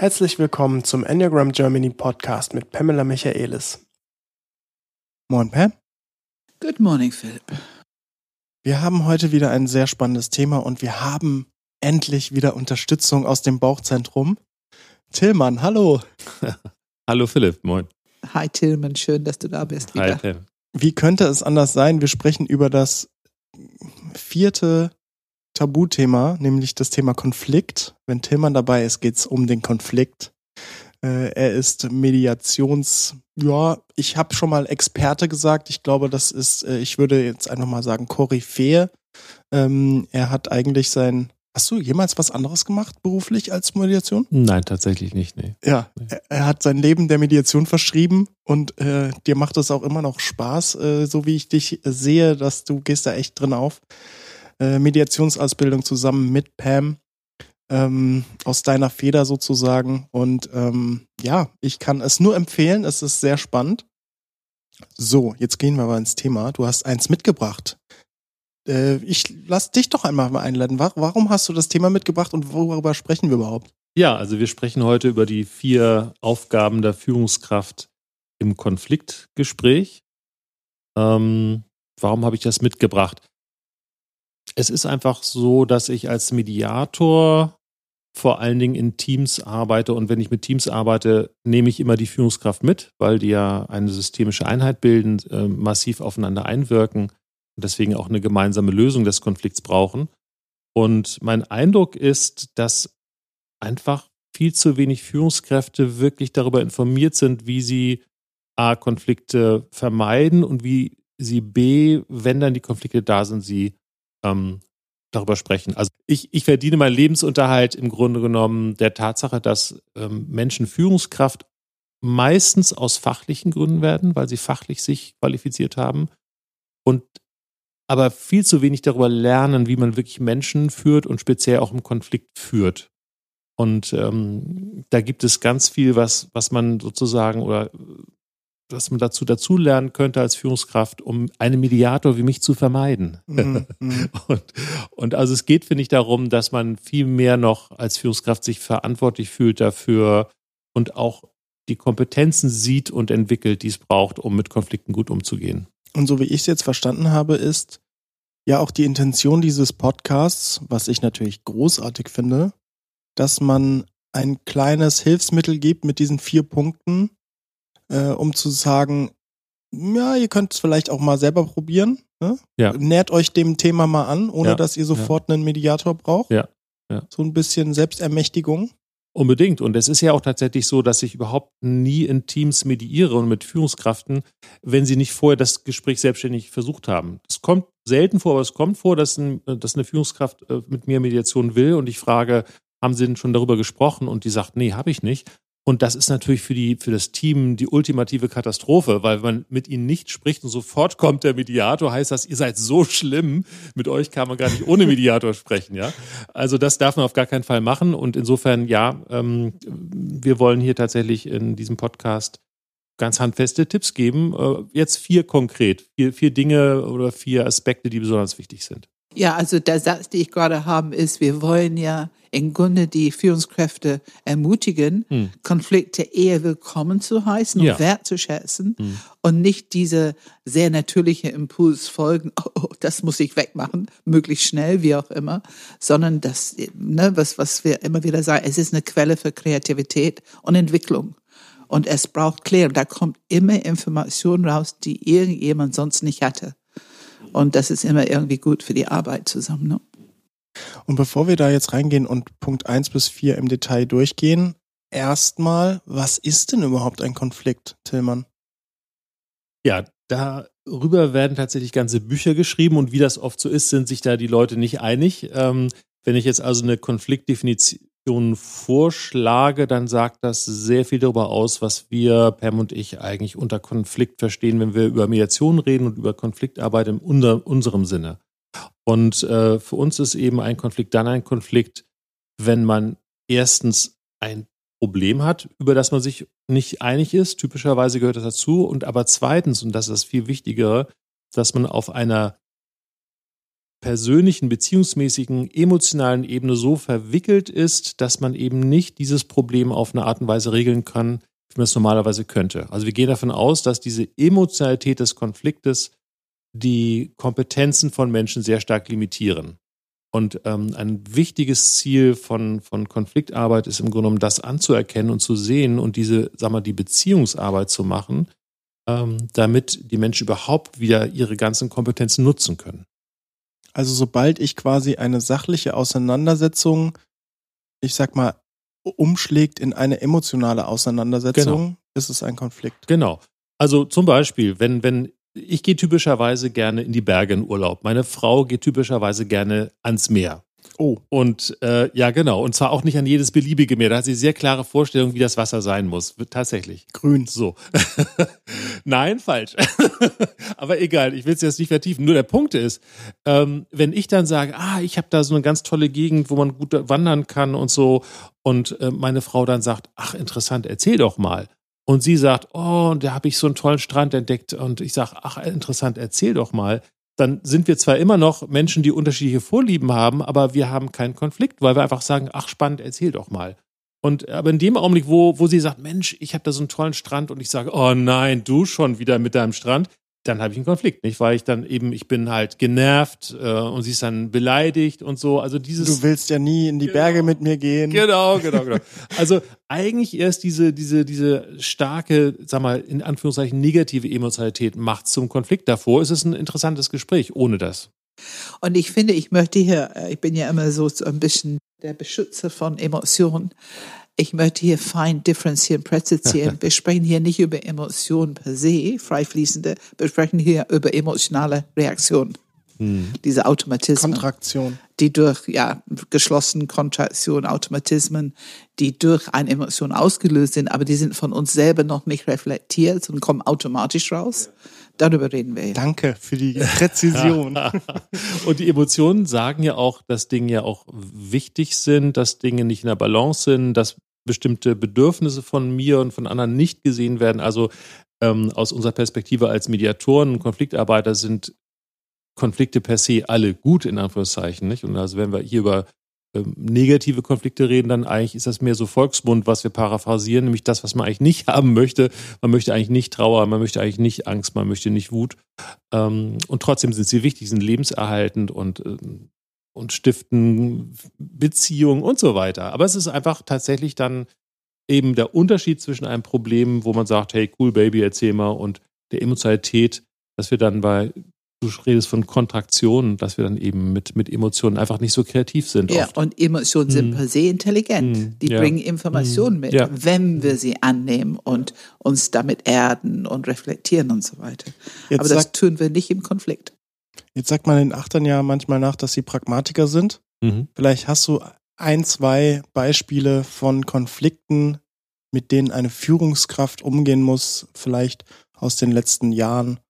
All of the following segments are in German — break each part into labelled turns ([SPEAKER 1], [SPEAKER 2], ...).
[SPEAKER 1] Herzlich willkommen zum Enneagram Germany Podcast mit Pamela Michaelis.
[SPEAKER 2] Moin, Pam.
[SPEAKER 3] Good morning, Philip.
[SPEAKER 2] Wir haben heute wieder ein sehr spannendes Thema und wir haben endlich wieder Unterstützung aus dem Bauchzentrum. Tillmann, hallo.
[SPEAKER 4] hallo Philipp, moin.
[SPEAKER 3] Hi Tillmann, schön, dass du da bist. Wieder. Hi Pam.
[SPEAKER 2] Wie könnte es anders sein? Wir sprechen über das vierte Tabuthema, nämlich das Thema Konflikt. Wenn Tillmann dabei ist, geht es um den Konflikt. Äh, er ist Mediations, ja, ich habe schon mal Experte gesagt. Ich glaube, das ist, äh, ich würde jetzt einfach mal sagen, Koryphäe. Ähm, er hat eigentlich sein Hast du jemals was anderes gemacht beruflich als Mediation?
[SPEAKER 4] Nein, tatsächlich nicht. Nee.
[SPEAKER 2] Ja, nee. er hat sein Leben der Mediation verschrieben und äh, dir macht es auch immer noch Spaß, äh, so wie ich dich sehe, dass du gehst da echt drin auf. Äh, Mediationsausbildung zusammen mit Pam ähm, aus deiner Feder sozusagen. Und ähm, ja, ich kann es nur empfehlen. Es ist sehr spannend. So, jetzt gehen wir mal ins Thema. Du hast eins mitgebracht. Äh, ich lass dich doch einmal mal einladen. Warum hast du das Thema mitgebracht und worüber sprechen wir überhaupt?
[SPEAKER 4] Ja, also wir sprechen heute über die vier Aufgaben der Führungskraft im Konfliktgespräch. Ähm, warum habe ich das mitgebracht? Es ist einfach so, dass ich als Mediator vor allen Dingen in Teams arbeite und wenn ich mit Teams arbeite, nehme ich immer die Führungskraft mit, weil die ja eine systemische Einheit bilden, äh, massiv aufeinander einwirken und deswegen auch eine gemeinsame Lösung des Konflikts brauchen. Und mein Eindruck ist, dass einfach viel zu wenig Führungskräfte wirklich darüber informiert sind, wie sie A, Konflikte vermeiden und wie sie B, wenn dann die Konflikte da sind, sie ähm, darüber sprechen. Also ich, ich verdiene meinen Lebensunterhalt im Grunde genommen der Tatsache, dass ähm, Menschen Führungskraft meistens aus fachlichen Gründen werden, weil sie fachlich sich qualifiziert haben und aber viel zu wenig darüber lernen, wie man wirklich Menschen führt und speziell auch im Konflikt führt. Und ähm, da gibt es ganz viel, was, was man sozusagen oder was man dazu dazulernen könnte als Führungskraft, um einen Mediator wie mich zu vermeiden. Mhm. mhm. und, und also es geht, finde ich, darum, dass man viel mehr noch als Führungskraft sich verantwortlich fühlt dafür und auch die Kompetenzen sieht und entwickelt, die es braucht, um mit Konflikten gut umzugehen.
[SPEAKER 2] Und so wie ich es jetzt verstanden habe, ist ja auch die Intention dieses Podcasts, was ich natürlich großartig finde, dass man ein kleines Hilfsmittel gibt mit diesen vier Punkten, äh, um zu sagen, ja, ihr könnt es vielleicht auch mal selber probieren. Ne? Ja. Nährt euch dem Thema mal an, ohne ja. dass ihr sofort ja. einen Mediator braucht.
[SPEAKER 4] Ja. ja.
[SPEAKER 2] So ein bisschen Selbstermächtigung.
[SPEAKER 4] Unbedingt. Und es ist ja auch tatsächlich so, dass ich überhaupt nie in Teams mediiere und mit Führungskraften, wenn sie nicht vorher das Gespräch selbstständig versucht haben. Es kommt selten vor, aber es kommt vor, dass, ein, dass eine Führungskraft äh, mit mir Mediation will und ich frage, haben Sie denn schon darüber gesprochen? Und die sagt, nee, habe ich nicht. Und das ist natürlich für, die, für das Team die ultimative Katastrophe, weil wenn man mit ihnen nicht spricht und sofort kommt der Mediator, heißt das, ihr seid so schlimm, mit euch kann man gar nicht ohne Mediator sprechen, ja. Also das darf man auf gar keinen Fall machen. Und insofern, ja, ähm, wir wollen hier tatsächlich in diesem Podcast ganz handfeste Tipps geben. Äh, jetzt vier konkret, vier, vier Dinge oder vier Aspekte, die besonders wichtig sind.
[SPEAKER 3] Ja, also der Satz, den ich gerade habe, ist, wir wollen ja im Grunde die Führungskräfte ermutigen, hm. Konflikte eher willkommen zu heißen und ja. wertzuschätzen hm. und nicht diese sehr natürliche Impuls folgen, oh, oh, das muss ich wegmachen, möglichst schnell, wie auch immer, sondern das, ne, was, was wir immer wieder sagen, es ist eine Quelle für Kreativität und Entwicklung. Und es braucht Klärung. Da kommt immer Information raus, die irgendjemand sonst nicht hatte. Und das ist immer irgendwie gut für die Arbeit zusammen. Ne?
[SPEAKER 2] Und bevor wir da jetzt reingehen und Punkt eins bis vier im Detail durchgehen, erstmal, was ist denn überhaupt ein Konflikt, Tillmann?
[SPEAKER 4] Ja, darüber werden tatsächlich ganze Bücher geschrieben und wie das oft so ist, sind sich da die Leute nicht einig. Ähm, wenn ich jetzt also eine Konfliktdefinition vorschlage, dann sagt das sehr viel darüber aus, was wir, Pam und ich, eigentlich unter Konflikt verstehen, wenn wir über Mediation reden und über Konfliktarbeit in unserem Sinne. Und äh, für uns ist eben ein Konflikt dann ein Konflikt, wenn man erstens ein Problem hat, über das man sich nicht einig ist. Typischerweise gehört das dazu. Und aber zweitens, und das ist das viel Wichtigere, dass man auf einer persönlichen, beziehungsmäßigen, emotionalen Ebene so verwickelt ist, dass man eben nicht dieses Problem auf eine Art und Weise regeln kann, wie man es normalerweise könnte. Also wir gehen davon aus, dass diese Emotionalität des Konfliktes die Kompetenzen von Menschen sehr stark limitieren. Und ähm, ein wichtiges Ziel von, von Konfliktarbeit ist im Grunde genommen, das anzuerkennen und zu sehen und diese, sag mal, die Beziehungsarbeit zu machen, ähm, damit die Menschen überhaupt wieder ihre ganzen Kompetenzen nutzen können.
[SPEAKER 2] Also sobald ich quasi eine sachliche Auseinandersetzung, ich sag mal, umschlägt in eine emotionale Auseinandersetzung, genau. ist es ein Konflikt.
[SPEAKER 4] Genau. Also zum Beispiel, wenn, wenn ich gehe typischerweise gerne in die Berge in Urlaub. Meine Frau geht typischerweise gerne ans Meer.
[SPEAKER 2] Oh.
[SPEAKER 4] Und äh, ja, genau. Und zwar auch nicht an jedes beliebige Meer. Da hat sie sehr klare Vorstellungen, wie das Wasser sein muss. Tatsächlich.
[SPEAKER 2] Grün.
[SPEAKER 4] So. Nein, falsch. Aber egal, ich will es jetzt nicht vertiefen. Nur der Punkt ist, ähm, wenn ich dann sage, ah, ich habe da so eine ganz tolle Gegend, wo man gut wandern kann und so, und äh, meine Frau dann sagt, ach, interessant, erzähl doch mal. Und sie sagt, oh, da habe ich so einen tollen Strand entdeckt. Und ich sage, ach, interessant, erzähl doch mal dann sind wir zwar immer noch Menschen, die unterschiedliche Vorlieben haben, aber wir haben keinen Konflikt, weil wir einfach sagen, ach spannend, erzähl doch mal. Und aber in dem Augenblick, wo, wo sie sagt, Mensch, ich habe da so einen tollen Strand und ich sage, oh nein, du schon wieder mit deinem Strand, dann habe ich einen Konflikt, nicht? Weil ich dann eben, ich bin halt genervt äh, und sie ist dann beleidigt und so. Also dieses.
[SPEAKER 2] Du willst ja nie in die genau, Berge mit mir gehen.
[SPEAKER 4] Genau, genau, genau. also eigentlich erst diese, diese, diese starke, sag mal, in Anführungszeichen negative Emotionalität macht zum Konflikt. Davor ist es ein interessantes Gespräch, ohne das.
[SPEAKER 3] Und ich finde, ich möchte hier, äh, ich bin ja immer so ein bisschen der Beschützer von Emotionen ich möchte hier fein differenzieren, präzisieren. wir sprechen hier nicht über Emotionen per se, freifließende, wir sprechen hier über emotionale Reaktionen. Hm. Diese Automatismen.
[SPEAKER 2] Kontraktion.
[SPEAKER 3] Die durch, ja, geschlossene Kontraktion, Automatismen, die durch eine Emotion ausgelöst sind, aber die sind von uns selber noch nicht reflektiert und kommen automatisch raus. Darüber reden wir.
[SPEAKER 2] Danke für die Präzision.
[SPEAKER 4] und die Emotionen sagen ja auch, dass Dinge ja auch wichtig sind, dass Dinge nicht in der Balance sind, dass bestimmte Bedürfnisse von mir und von anderen nicht gesehen werden. Also ähm, aus unserer Perspektive als Mediatoren und Konfliktarbeiter sind Konflikte per se alle gut, in Anführungszeichen. Nicht? Und also wenn wir hier über ähm, negative Konflikte reden, dann eigentlich ist das mehr so Volksmund, was wir paraphrasieren, nämlich das, was man eigentlich nicht haben möchte. Man möchte eigentlich nicht Trauer, man möchte eigentlich nicht Angst, man möchte nicht Wut. Ähm, und trotzdem sind sie wichtig, sind lebenserhaltend und, ähm, und stiften Beziehungen und so weiter. Aber es ist einfach tatsächlich dann eben der Unterschied zwischen einem Problem, wo man sagt, hey, cool, Baby, erzähl mal, und der Emotionalität, dass wir dann bei du redest von Kontraktionen, dass wir dann eben mit, mit Emotionen einfach nicht so kreativ sind.
[SPEAKER 3] Ja, oft. und Emotionen sind mm. per se intelligent. Mm. Die ja. bringen Informationen mm. mit, ja. wenn wir sie annehmen und uns damit erden und reflektieren und so weiter. Jetzt Aber das tun wir nicht im Konflikt.
[SPEAKER 2] Jetzt sagt man in Achtern ja manchmal nach, dass sie Pragmatiker sind. Mhm. Vielleicht hast du ein, zwei Beispiele von Konflikten, mit denen eine Führungskraft umgehen muss, vielleicht aus den letzten Jahren.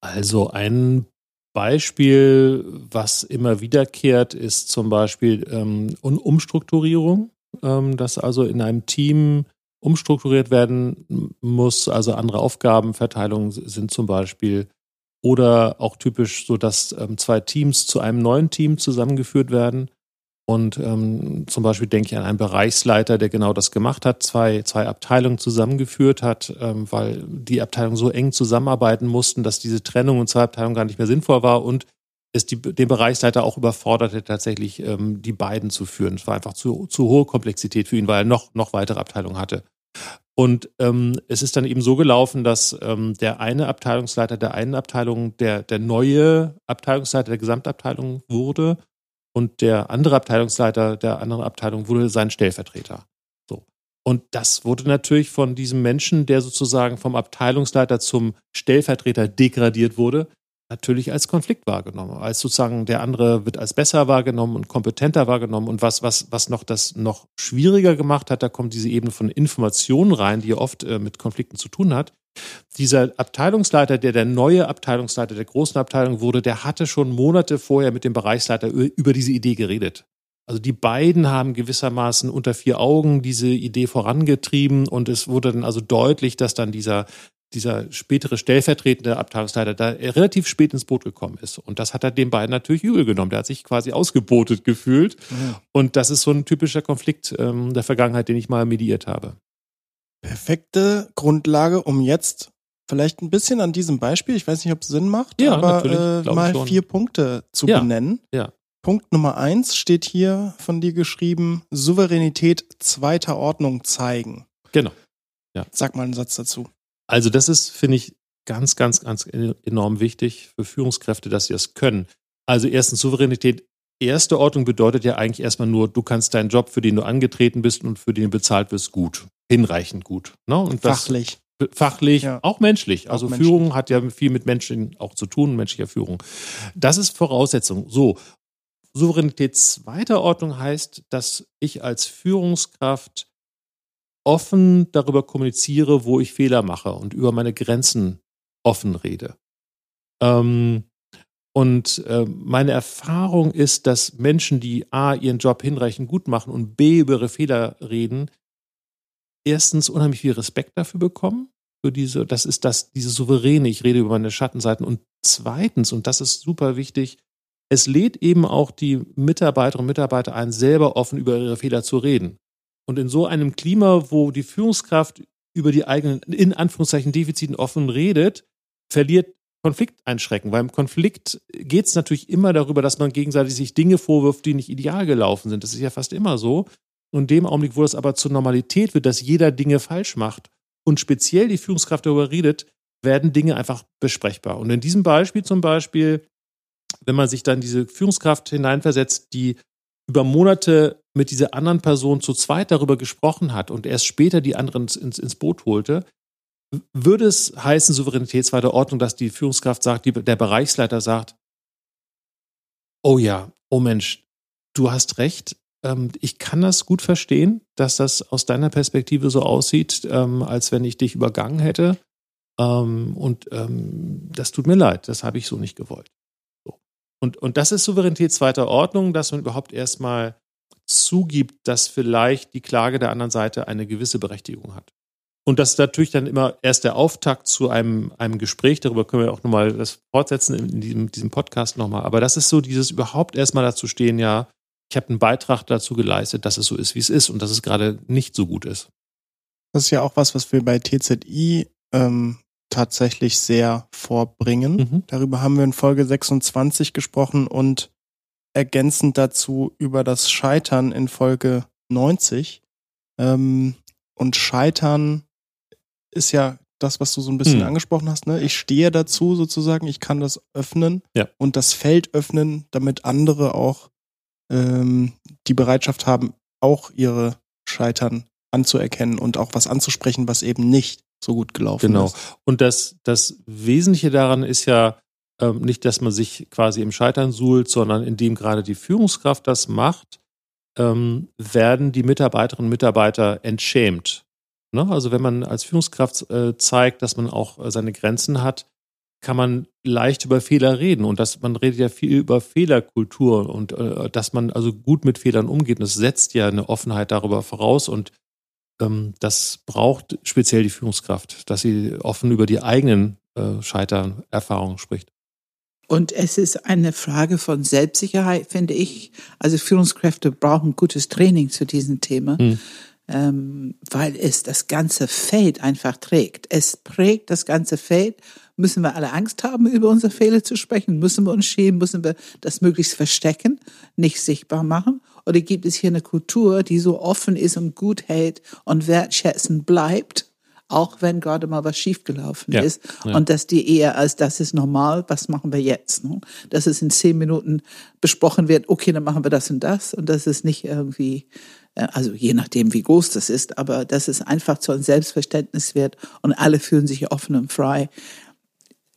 [SPEAKER 4] Also ein Beispiel, was immer wiederkehrt, ist zum Beispiel ähm, Umstrukturierung, ähm, dass also in einem Team umstrukturiert werden muss, also andere Aufgabenverteilungen sind zum Beispiel oder auch typisch so, dass ähm, zwei Teams zu einem neuen Team zusammengeführt werden. Und ähm, zum Beispiel denke ich an einen Bereichsleiter, der genau das gemacht hat, zwei, zwei Abteilungen zusammengeführt hat, ähm, weil die Abteilungen so eng zusammenarbeiten mussten, dass diese Trennung in zwei Abteilungen gar nicht mehr sinnvoll war und es die, den Bereichsleiter auch überforderte, tatsächlich ähm, die beiden zu führen. Es war einfach zu, zu hohe Komplexität für ihn, weil er noch, noch weitere Abteilungen hatte. Und ähm, es ist dann eben so gelaufen, dass ähm, der eine Abteilungsleiter der einen Abteilung der, der neue Abteilungsleiter der Gesamtabteilung wurde und der andere Abteilungsleiter der anderen Abteilung wurde sein Stellvertreter. So. Und das wurde natürlich von diesem Menschen, der sozusagen vom Abteilungsleiter zum Stellvertreter degradiert wurde, natürlich als Konflikt wahrgenommen. Als sozusagen der andere wird als besser wahrgenommen und kompetenter wahrgenommen. Und was, was, was noch das noch schwieriger gemacht hat, da kommt diese Ebene von Informationen rein, die oft äh, mit Konflikten zu tun hat dieser Abteilungsleiter, der der neue Abteilungsleiter der großen Abteilung wurde, der hatte schon Monate vorher mit dem Bereichsleiter über diese Idee geredet. Also die beiden haben gewissermaßen unter vier Augen diese Idee vorangetrieben und es wurde dann also deutlich, dass dann dieser dieser spätere stellvertretende Abteilungsleiter da relativ spät ins Boot gekommen ist. Und das hat er den beiden natürlich übel genommen. Der hat sich quasi ausgebotet gefühlt. Ja. Und das ist so ein typischer Konflikt ähm, der Vergangenheit, den ich mal mediiert habe.
[SPEAKER 2] Perfekte Grundlage, um jetzt vielleicht ein bisschen an diesem Beispiel, ich weiß nicht, ob es Sinn macht, ja, aber äh, mal vier Punkte zu ja. benennen.
[SPEAKER 4] Ja.
[SPEAKER 2] Punkt Nummer eins steht hier von dir geschrieben, Souveränität zweiter Ordnung zeigen.
[SPEAKER 4] Genau.
[SPEAKER 2] Ja. Sag mal einen Satz dazu.
[SPEAKER 4] Also das ist, finde ich, ganz, ganz, ganz enorm wichtig für Führungskräfte, dass sie das können. Also erstens Souveränität. Erste Ordnung bedeutet ja eigentlich erstmal nur, du kannst deinen Job, für den du angetreten bist und für den du bezahlt wirst, gut. Hinreichend gut. Ne? Und
[SPEAKER 2] fachlich.
[SPEAKER 4] Das, fachlich, ja. auch menschlich. Also auch Führung menschlich. hat ja viel mit Menschen auch zu tun, menschlicher Führung. Das ist Voraussetzung. So. Souveränität zweiter Ordnung heißt, dass ich als Führungskraft offen darüber kommuniziere, wo ich Fehler mache und über meine Grenzen offen rede. Ähm, und äh, meine Erfahrung ist, dass Menschen, die A, ihren Job hinreichend gut machen und B, über ihre Fehler reden, erstens unheimlich viel Respekt dafür bekommen. Für diese, das ist das, diese Souveräne, ich rede über meine Schattenseiten. Und zweitens, und das ist super wichtig, es lädt eben auch die Mitarbeiterinnen und Mitarbeiter ein, selber offen über ihre Fehler zu reden. Und in so einem Klima, wo die Führungskraft über die eigenen, in Anführungszeichen, Defiziten offen redet, verliert Konflikt einschrecken. Weil im Konflikt geht es natürlich immer darüber, dass man gegenseitig sich Dinge vorwirft, die nicht ideal gelaufen sind. Das ist ja fast immer so. Und in dem Augenblick, wo das aber zur Normalität wird, dass jeder Dinge falsch macht und speziell die Führungskraft darüber redet, werden Dinge einfach besprechbar. Und in diesem Beispiel zum Beispiel, wenn man sich dann diese Führungskraft hineinversetzt, die über Monate mit dieser anderen Person zu zweit darüber gesprochen hat und erst später die anderen ins, ins Boot holte, würde es heißen, Souveränität zweiter Ordnung, dass die Führungskraft sagt, die, der Bereichsleiter sagt, oh ja, oh Mensch, du hast recht, ähm, ich kann das gut verstehen, dass das aus deiner Perspektive so aussieht, ähm, als wenn ich dich übergangen hätte. Ähm, und das tut mir leid, das habe ich so nicht gewollt. Und, und das ist Souveränität zweiter Ordnung, dass man überhaupt erstmal zugibt, dass vielleicht die Klage der anderen Seite eine gewisse Berechtigung hat. Und das ist natürlich dann immer erst der Auftakt zu einem, einem Gespräch. Darüber können wir auch nochmal das fortsetzen in diesem, diesem Podcast nochmal. Aber das ist so dieses überhaupt erstmal dazu stehen, ja, ich habe einen Beitrag dazu geleistet, dass es so ist, wie es ist und dass es gerade nicht so gut ist.
[SPEAKER 2] Das ist ja auch was, was wir bei TZI ähm, tatsächlich sehr vorbringen. Mhm. Darüber haben wir in Folge 26 gesprochen und ergänzend dazu über das Scheitern in Folge 90. Ähm, und Scheitern ist ja das, was du so ein bisschen mhm. angesprochen hast. Ne? Ich stehe dazu sozusagen, ich kann das öffnen
[SPEAKER 4] ja.
[SPEAKER 2] und das Feld öffnen, damit andere auch ähm, die Bereitschaft haben, auch ihre Scheitern anzuerkennen und auch was anzusprechen, was eben nicht so gut gelaufen
[SPEAKER 4] genau.
[SPEAKER 2] ist.
[SPEAKER 4] Genau. Und das, das Wesentliche daran ist ja ähm, nicht, dass man sich quasi im Scheitern suhlt, sondern indem gerade die Führungskraft das macht, ähm, werden die Mitarbeiterinnen und Mitarbeiter entschämt. Ne? Also wenn man als Führungskraft äh, zeigt, dass man auch äh, seine Grenzen hat, kann man leicht über Fehler reden und dass man redet ja viel über Fehlerkultur und äh, dass man also gut mit Fehlern umgeht. Und das setzt ja eine Offenheit darüber voraus und das braucht speziell die Führungskraft, dass sie offen über die eigenen äh, Scheitererfahrungen spricht.
[SPEAKER 3] Und es ist eine Frage von Selbstsicherheit, finde ich. Also Führungskräfte brauchen gutes Training zu diesem Thema, hm. ähm, weil es das ganze Feld einfach trägt. Es prägt das ganze Feld. Müssen wir alle Angst haben, über unsere Fehler zu sprechen? Müssen wir uns schämen? Müssen wir das möglichst verstecken, nicht sichtbar machen? Oder gibt es hier eine Kultur, die so offen ist und gut hält und wertschätzend bleibt, auch wenn gerade mal was schiefgelaufen ja, ist. Ja. Und dass die eher als das ist normal, was machen wir jetzt? Ne? Dass es in zehn Minuten besprochen wird, okay, dann machen wir das und das. Und dass es nicht irgendwie, äh, also je nachdem, wie groß das ist, aber dass es einfach zu einem Selbstverständnis wird und alle fühlen sich offen und frei,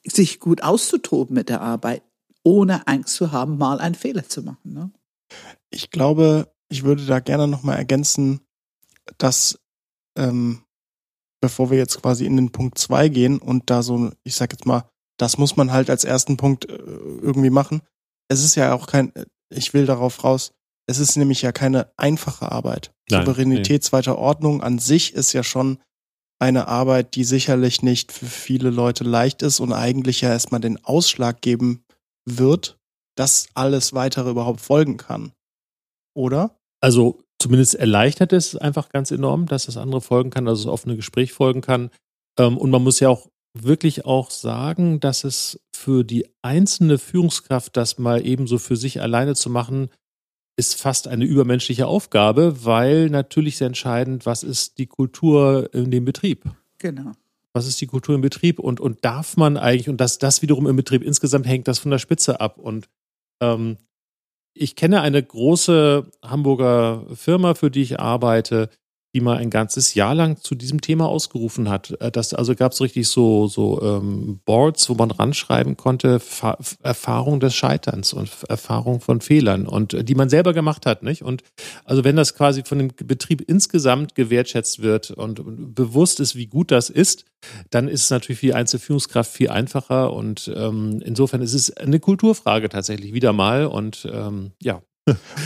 [SPEAKER 3] sich gut auszutoben mit der Arbeit, ohne Angst zu haben, mal einen Fehler zu machen. Ne?
[SPEAKER 2] Ich glaube, ich würde da gerne nochmal ergänzen, dass ähm, bevor wir jetzt quasi in den Punkt zwei gehen und da so, ich sag jetzt mal, das muss man halt als ersten Punkt äh, irgendwie machen. Es ist ja auch kein, ich will darauf raus, es ist nämlich ja keine einfache Arbeit. Nein, Souveränität nee. zweiter Ordnung an sich ist ja schon eine Arbeit, die sicherlich nicht für viele Leute leicht ist und eigentlich ja erstmal den Ausschlag geben wird, dass alles weitere überhaupt folgen kann. Oder?
[SPEAKER 4] Also zumindest erleichtert es einfach ganz enorm, dass das andere folgen kann, dass es offene Gespräch folgen kann. Ähm, und man muss ja auch wirklich auch sagen, dass es für die einzelne Führungskraft, das mal ebenso für sich alleine zu machen, ist fast eine übermenschliche Aufgabe, weil natürlich sehr entscheidend, was ist die Kultur in dem Betrieb.
[SPEAKER 3] Genau.
[SPEAKER 4] Was ist die Kultur im Betrieb und, und darf man eigentlich, und das, das wiederum im Betrieb insgesamt hängt das von der Spitze ab. Und ähm, ich kenne eine große Hamburger Firma, für die ich arbeite, die mal ein ganzes Jahr lang zu diesem Thema ausgerufen hat. Äh, das, also gab es richtig so, so ähm, Boards, wo man ranschreiben konnte, Fa Erfahrung des Scheiterns und Erfahrung von Fehlern und äh, die man selber gemacht hat, nicht? Und also wenn das quasi von dem Betrieb insgesamt gewertschätzt wird und, bewusst ist, wie gut das ist, dann ist es natürlich für die Einzelführungskraft viel einfacher und ähm, insofern ist es eine Kulturfrage tatsächlich wieder mal und ähm, ja.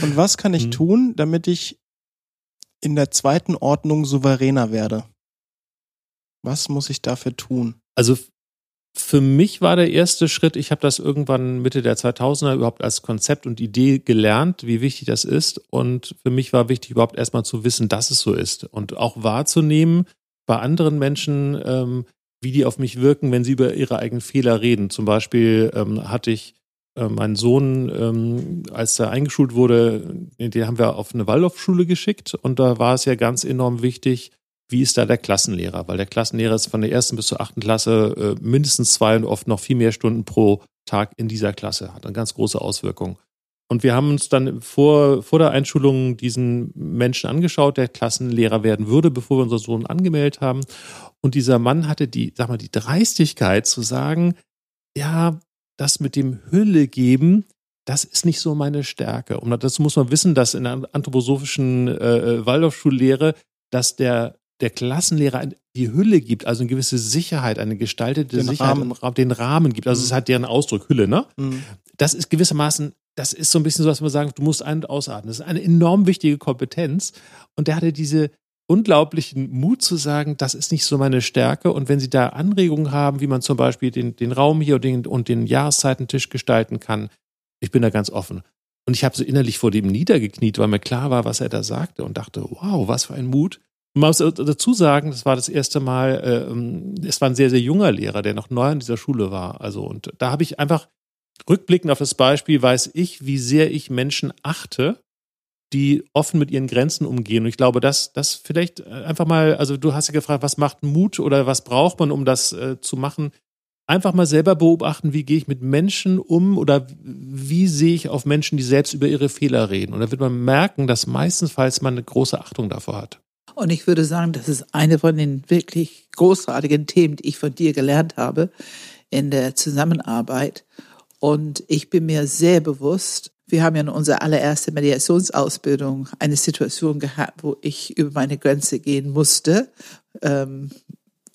[SPEAKER 2] Und was kann ich mhm. tun, damit ich in der zweiten Ordnung souveräner werde? Was muss ich dafür tun?
[SPEAKER 4] Also für mich war der erste Schritt, ich habe das irgendwann Mitte der 2000er überhaupt als Konzept und Idee gelernt, wie wichtig das ist. Und für mich war wichtig, überhaupt erstmal zu wissen, dass es so ist. Und auch wahrzunehmen bei anderen Menschen, ähm, wie die auf mich wirken, wenn sie über ihre eigenen Fehler reden. Zum Beispiel ähm, hatte ich äh, mein Sohn, ähm, als er eingeschult wurde, den haben wir auf eine Waldorfschule geschickt und da war es ja ganz enorm wichtig, wie ist da der Klassenlehrer? Weil der Klassenlehrer ist von der ersten bis zur achten Klasse äh, mindestens zwei und oft noch viel mehr Stunden pro Tag in dieser Klasse, hat eine ganz große Auswirkung. Und wir haben uns dann vor, vor der Einschulung diesen Menschen angeschaut, der Klassenlehrer werden würde, bevor wir unseren Sohn angemeldet haben. Und dieser Mann hatte die, sag mal, die Dreistigkeit zu sagen, ja, das mit dem Hülle geben, das ist nicht so meine Stärke. Und das muss man wissen, dass in der anthroposophischen äh, äh, Waldorfschullehre, dass der, der Klassenlehrer die Hülle gibt, also eine gewisse Sicherheit, eine gestaltete
[SPEAKER 2] den
[SPEAKER 4] Sicherheit,
[SPEAKER 2] Rahmen.
[SPEAKER 4] den Rahmen gibt. Also es
[SPEAKER 2] Mhm.
[SPEAKER 4] hat deren Ausdruck, Hülle, ne?
[SPEAKER 2] Mhm.
[SPEAKER 4] Das ist gewissermaßen, das ist so ein bisschen so, dass man sagt, du musst ein- und ausatmen. Das ist eine enorm wichtige Kompetenz. Und der hatte diese unglaublichen Mut zu sagen, das ist nicht so meine Stärke. Und wenn Sie da Anregungen haben, wie man zum Beispiel den, den Raum hier und den, und den Jahreszeitentisch gestalten kann, ich bin da ganz offen. Und ich habe so innerlich vor dem niedergekniet, weil mir klar war, was er da sagte und dachte, wow, was für ein Mut. Man muss dazu sagen, das war das erste Mal, äh, es war ein sehr, sehr junger Lehrer, der noch neu an dieser Schule war. Also, und da habe ich einfach rückblickend auf das Beispiel, weiß ich, wie sehr ich Menschen achte, die offen mit ihren Grenzen umgehen. Und ich glaube, dass das vielleicht äh, einfach mal, also du hast ja gefragt, was macht Mut oder was braucht man, um das äh, zu machen? Einfach mal selber beobachten, wie gehe ich mit Menschen um oder wie sehe ich auf Menschen, die selbst über ihre Fehler reden. Und da wird man merken, dass meistens, falls man eine große Achtung davor hat.
[SPEAKER 3] Und ich würde sagen, das ist eine von den wirklich großartigen Themen, die ich von dir gelernt habe in der Zusammenarbeit. Und ich bin mir sehr bewusst, wir haben ja in unserer allerersten Mediationsausbildung eine Situation gehabt, wo ich über meine Grenze gehen musste. Ähm,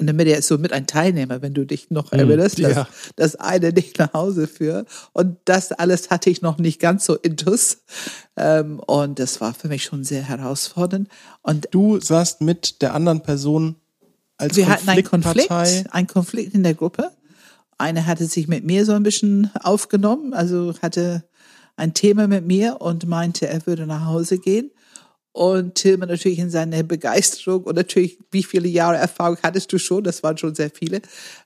[SPEAKER 3] eine Mediation mit einem Teilnehmer, wenn du dich noch
[SPEAKER 4] Mm,
[SPEAKER 3] erinnerst, dass,
[SPEAKER 4] ja.
[SPEAKER 3] dass eine dich nach Hause führt. Und das alles hatte ich noch nicht ganz so intus. Ähm, und das war für mich schon sehr herausfordernd. Und
[SPEAKER 2] Du saßt mit der anderen Person als
[SPEAKER 3] wir hatten einen. Konflikt, einen Konflikt in der Gruppe. Eine hatte sich mit mir so ein bisschen aufgenommen, also hatte ein Thema mit mir und meinte, er würde nach Hause gehen. Und Tillmann natürlich in seiner Begeisterung und natürlich, wie viele Jahre Erfahrung hattest du schon? Das waren schon sehr viele.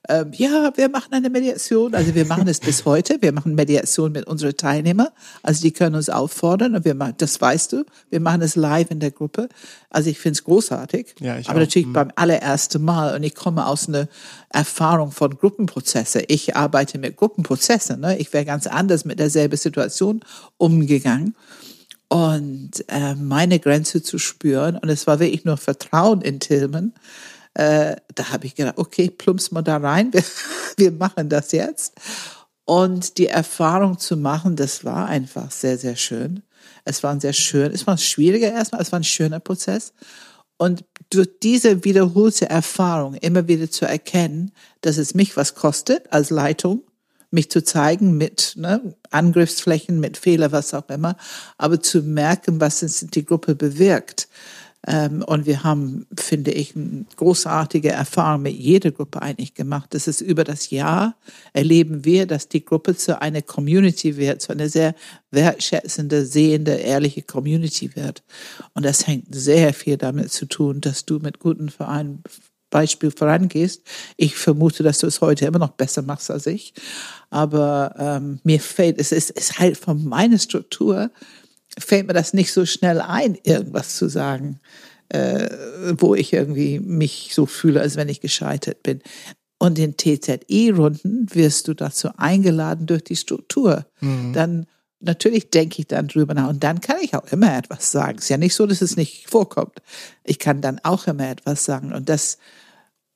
[SPEAKER 3] Ähm, ja, wir machen eine Mediation. Also wir machen es bis heute. Wir machen Mediation mit unseren Teilnehmern. Also die können uns auffordern und wir machen, das weißt du. Wir machen es live in der Gruppe. Also ich finde es großartig.
[SPEAKER 2] Ja, ich
[SPEAKER 3] Aber
[SPEAKER 2] auch.
[SPEAKER 3] natürlich
[SPEAKER 2] Mhm.
[SPEAKER 3] beim allerersten Mal. Und ich komme aus einer Erfahrung von Gruppenprozesse. Ich arbeite mit Gruppenprozessen. Ne? Ich wäre ganz anders mit derselben Situation umgegangen. Und äh, meine Grenze zu spüren, und es war wirklich nur Vertrauen in Tillman, äh, da habe ich gedacht, okay, plumps mal da rein, wir, wir machen das jetzt. Und die Erfahrung zu machen, das war einfach sehr, sehr schön. Es war ein sehr schön, es war ein schwieriger erstmal, es war ein schöner Prozess. Und durch diese wiederholte Erfahrung immer wieder zu erkennen, dass es mich was kostet als Leitung, mich zu zeigen mit ne, Angriffsflächen, mit Fehler, was auch immer, aber zu merken, was es die Gruppe bewirkt. Ähm, und wir haben, finde ich, eine großartige Erfahrung mit jeder Gruppe eigentlich gemacht. Das ist über das Jahr erleben wir, dass die Gruppe zu einer Community wird, zu einer sehr wertschätzende, sehende, ehrliche Community wird. Und das hängt sehr viel damit zu tun, dass du mit guten Vereinen Beispiel vorangehst. Ich vermute, dass du es heute immer noch besser machst als ich. Aber ähm, mir fällt, es ist, ist halt von meiner Struktur, fällt mir das nicht so schnell ein, irgendwas zu sagen, äh, wo ich irgendwie mich so fühle, als wenn ich gescheitert bin. Und in TZI-Runden wirst du dazu eingeladen durch die Struktur. Mhm. Dann natürlich denke ich dann drüber nach und dann kann ich auch immer etwas sagen. Es ist ja nicht so, dass es nicht vorkommt. Ich kann dann auch immer etwas sagen und das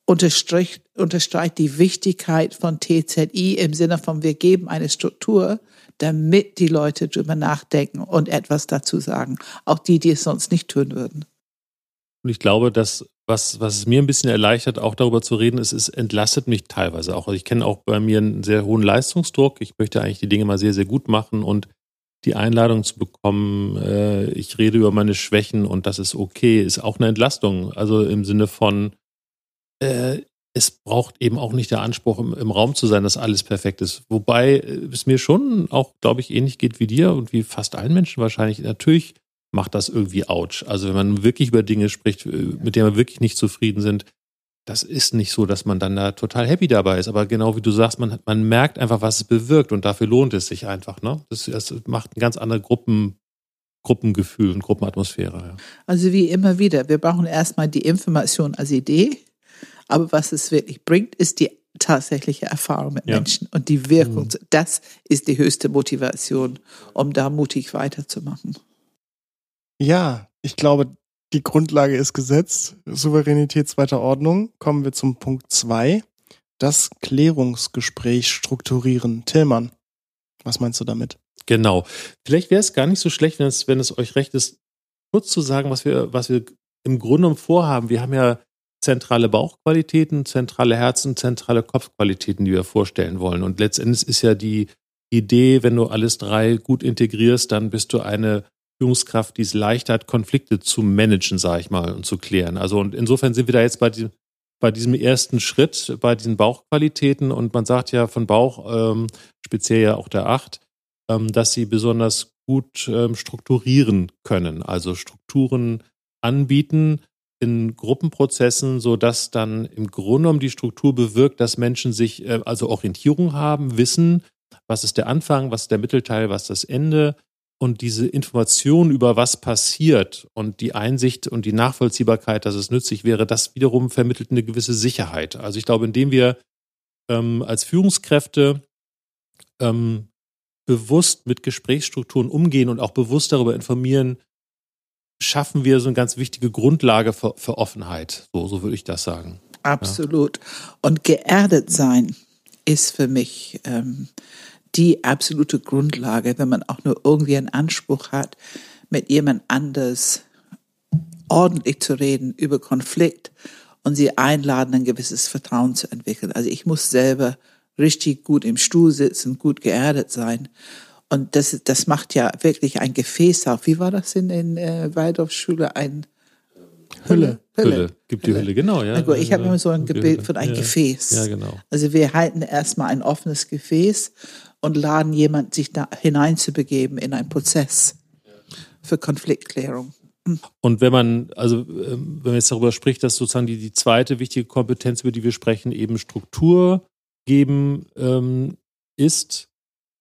[SPEAKER 3] unterstreicht, unterstreicht die Wichtigkeit von TZI im Sinne von wir geben eine Struktur, damit die Leute drüber nachdenken und etwas dazu sagen. Auch die, die es sonst nicht tun würden.
[SPEAKER 4] Und ich glaube, dass was, was es mir ein bisschen erleichtert, auch darüber zu reden, ist, es entlastet mich teilweise auch. Also ich kenne auch bei mir einen sehr hohen Leistungsdruck. Ich möchte eigentlich die Dinge mal sehr, sehr gut machen und die Einladung zu bekommen, äh, ich rede über meine Schwächen und das ist okay, ist auch eine Entlastung. Also im Sinne von, äh, es braucht eben auch nicht der Anspruch, im, im, Raum zu sein, dass alles perfekt ist. Wobei äh, es mir schon auch, glaube ich, ähnlich geht wie dir und wie fast allen Menschen wahrscheinlich. Natürlich macht das irgendwie ouch. Also wenn man wirklich über Dinge spricht, äh, mit denen wir wirklich nicht zufrieden sind, das ist nicht so, dass man dann da total happy dabei ist. Aber genau wie du sagst, man, man merkt einfach, was es bewirkt und dafür lohnt es sich einfach. Ne? Das, das macht ein ganz anderes Gruppen, Gruppengefühl und Gruppenatmosphäre. Ja.
[SPEAKER 3] Also wie immer wieder, wir brauchen erstmal die Information als Idee aber was es wirklich bringt, ist die tatsächliche Erfahrung mit ja. Menschen und die Wirkung. Mhm. Das ist die höchste Motivation, um da mutig weiterzumachen.
[SPEAKER 2] Ja, ich glaube, die Grundlage ist gesetzt. Souveränität zweiter Ordnung. Kommen wir zum Punkt zwei. Das Klärungsgespräch strukturieren. Tillmann, was meinst du damit?
[SPEAKER 4] Genau. Vielleicht wäre es gar nicht so schlecht, wenn es, wenn es euch recht ist, kurz zu sagen, was wir, was wir im Grunde vorhaben. Wir haben ja zentrale Bauchqualitäten, zentrale Herzen, zentrale Kopfqualitäten, die wir vorstellen wollen. Und letztendlich ist ja die Idee, wenn du alles drei gut integrierst, dann bist du eine Führungskraft, die es leichter hat, Konflikte zu managen, sage ich mal, und zu klären. Also und insofern sind wir da jetzt bei diesem, bei diesem ersten Schritt, bei diesen Bauchqualitäten. Und man sagt ja von Bauch, ähm, speziell ja auch der Acht, ähm, dass sie besonders gut ähm, strukturieren können. Also Strukturen anbieten, in Gruppenprozessen, so dass dann im Grunde genommen die Struktur bewirkt, dass Menschen sich äh, also Orientierung haben, wissen, was ist der Anfang, was ist der Mittelteil, was ist das Ende und diese Information über was passiert und die Einsicht und die Nachvollziehbarkeit, dass es nützlich wäre, das wiederum vermittelt eine gewisse Sicherheit. Also ich glaube, indem wir ähm, als Führungskräfte ähm, bewusst mit Gesprächsstrukturen umgehen und auch bewusst darüber informieren, schaffen wir so eine ganz wichtige Grundlage für, für Offenheit. So, so würde ich das sagen.
[SPEAKER 3] Absolut. Ja. Und geerdet sein ist für mich ähm, die absolute Grundlage, wenn man auch nur irgendwie einen Anspruch hat, mit jemand anders ordentlich zu reden über Konflikt und sie einladen, ein gewisses Vertrauen zu entwickeln. Also ich muss selber richtig gut im Stuhl sitzen, gut geerdet sein. Und das, das macht ja wirklich ein Gefäß auf. Wie war das in der äh, Waldorfschule? Ein
[SPEAKER 4] Hülle. Hülle. Hülle. Gibt die Hülle, genau, ja.
[SPEAKER 3] Also ich habe immer so ein Bild von einem ja. Gefäß.
[SPEAKER 4] Ja, genau.
[SPEAKER 3] Also wir halten erstmal ein offenes Gefäß und laden jemand, sich da hineinzubegeben in einen Prozess für Konfliktklärung.
[SPEAKER 4] Und wenn man, also ähm, wenn man jetzt darüber spricht, dass sozusagen die, die zweite wichtige Kompetenz, über die wir sprechen, eben Struktur geben ähm, ist,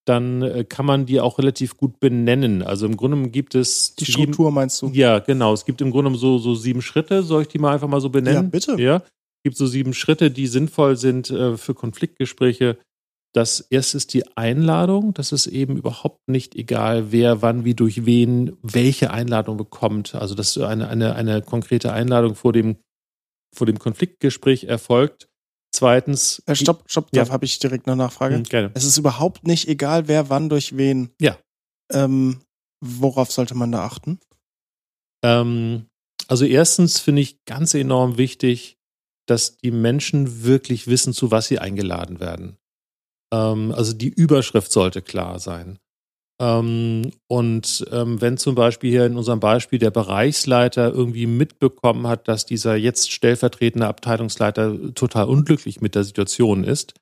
[SPEAKER 4] dann äh, kann man die auch relativ gut benennen. Also im Grunde gibt es.
[SPEAKER 2] Die Struktur meinst du?
[SPEAKER 4] Ja, genau. Es gibt im Grunde so, so sieben Schritte. Soll ich die mal einfach mal so benennen? Ja,
[SPEAKER 2] bitte.
[SPEAKER 4] Ja. Es gibt so sieben Schritte, die sinnvoll sind äh, für Konfliktgespräche. Das erste ist die Einladung. Das ist eben überhaupt nicht egal, wer wann, wie, durch wen, welche Einladung bekommt. Also, dass eine, eine, eine konkrete Einladung vor dem, vor dem Konfliktgespräch erfolgt. Zweitens.
[SPEAKER 2] Äh, stopp, stopp, ja. da habe ich direkt eine Nachfrage.
[SPEAKER 4] Mhm, gerne.
[SPEAKER 2] Es ist überhaupt nicht egal, wer wann durch wen.
[SPEAKER 4] Ja.
[SPEAKER 2] Ähm, worauf sollte man da achten?
[SPEAKER 4] Ähm, also erstens finde ich ganz enorm wichtig, dass die Menschen wirklich wissen, zu was sie eingeladen werden. Ähm, also die Überschrift sollte klar sein. Ähm, und ähm, wenn zum Beispiel hier in unserem Beispiel der Bereichsleiter irgendwie mitbekommen hat, dass dieser jetzt stellvertretende Abteilungsleiter total unglücklich mit der Situation ist,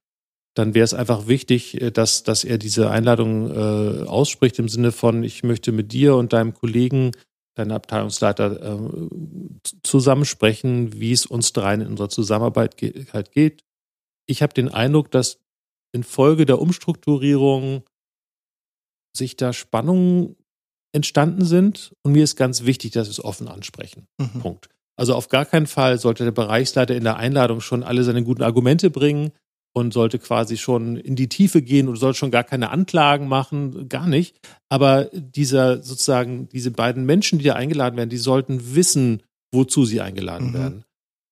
[SPEAKER 4] dann wäre es einfach wichtig, äh, dass, dass er diese Einladung äh, ausspricht im Sinne von, ich möchte mit dir und deinem Kollegen, deinem Abteilungsleiter, äh, zusammensprechen, wie es uns dreien in unserer Zusammenarbeit ge halt geht. Ich habe den Eindruck, dass infolge der Umstrukturierung sich da Spannungen entstanden sind und mir ist ganz wichtig, dass wir es offen ansprechen. Mhm. Punkt. Also auf gar keinen Fall sollte der Bereichsleiter in der Einladung schon alle seine guten Argumente bringen und sollte quasi schon in die Tiefe gehen und sollte schon gar keine Anklagen machen, gar nicht. Aber dieser sozusagen, diese beiden Menschen, die da eingeladen werden, die sollten wissen, wozu sie eingeladen mhm. werden.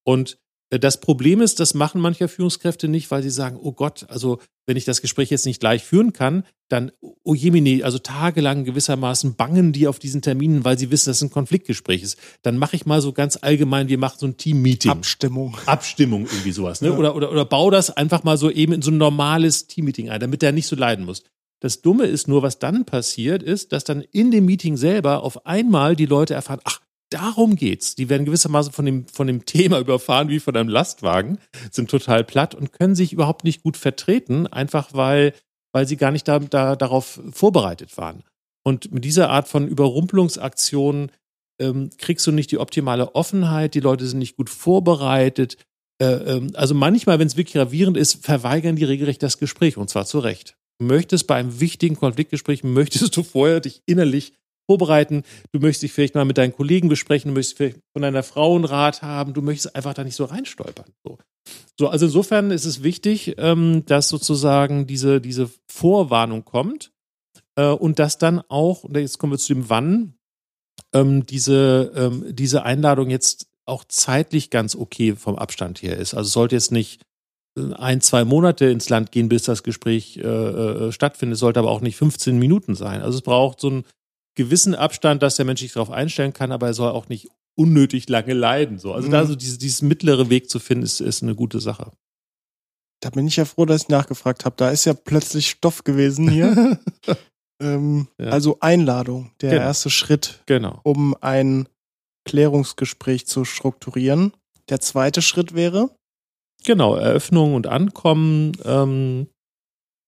[SPEAKER 4] Und das Problem ist, das machen mancher Führungskräfte nicht, weil sie sagen, oh Gott, also wenn ich das Gespräch jetzt nicht gleich führen kann, dann, oh Jemini, also tagelang gewissermaßen bangen die auf diesen Terminen, weil sie wissen, dass es ein Konfliktgespräch ist. Dann mache ich mal so ganz allgemein, wir machen so ein Team-Meeting.
[SPEAKER 2] Abstimmung.
[SPEAKER 4] Abstimmung, irgendwie sowas. Ne? Ja. Oder, oder, oder bau das einfach mal so eben in so ein normales Team-Meeting ein, damit der nicht so leiden muss. Das Dumme ist nur, was dann passiert ist, dass dann in dem Meeting selber auf einmal die Leute erfahren, ach, darum geht's. Die werden gewissermaßen von dem, von dem Thema überfahren wie von einem Lastwagen, sind total platt und können sich überhaupt nicht gut vertreten, einfach weil, weil sie gar nicht da, da, darauf vorbereitet waren. Und mit dieser Art von Überrumpelungsaktionen ähm, kriegst du nicht die optimale Offenheit, die Leute sind nicht gut vorbereitet. Äh, ähm, also manchmal, wenn es wirklich gravierend ist, verweigern die regelrecht das Gespräch und zwar zu Recht. Möchtest bei einem wichtigen Konfliktgespräch, möchtest du vorher dich innerlich vorbereiten. Du möchtest dich vielleicht mal mit deinen Kollegen besprechen, du möchtest vielleicht von deiner Frau einen Rat haben, du möchtest einfach da nicht so reinstolpern. So, so also insofern ist es wichtig, ähm, dass sozusagen diese, diese Vorwarnung kommt äh, und dass dann auch, und jetzt kommen wir zu dem Wann, ähm, diese, ähm, diese Einladung jetzt auch zeitlich ganz okay vom Abstand her ist. Also sollte jetzt nicht äh, ein, zwei Monate ins Land gehen, bis das Gespräch äh, äh, stattfindet. Sollte aber auch nicht 15 Minuten sein. Also es braucht so ein gewissen Abstand, dass der Mensch sich darauf einstellen kann, aber er soll auch nicht unnötig lange leiden. So. Also mhm. da so dieses, dieses mittlere Weg zu finden, ist, ist eine gute Sache.
[SPEAKER 2] Da bin ich ja froh, dass ich nachgefragt habe. Da ist ja plötzlich Stoff gewesen hier. ähm, ja. Also Einladung, der genau. erste Schritt,
[SPEAKER 4] genau.
[SPEAKER 2] um ein Klärungsgespräch zu strukturieren. Der zweite Schritt wäre?
[SPEAKER 4] Genau, Eröffnung und Ankommen. Ähm,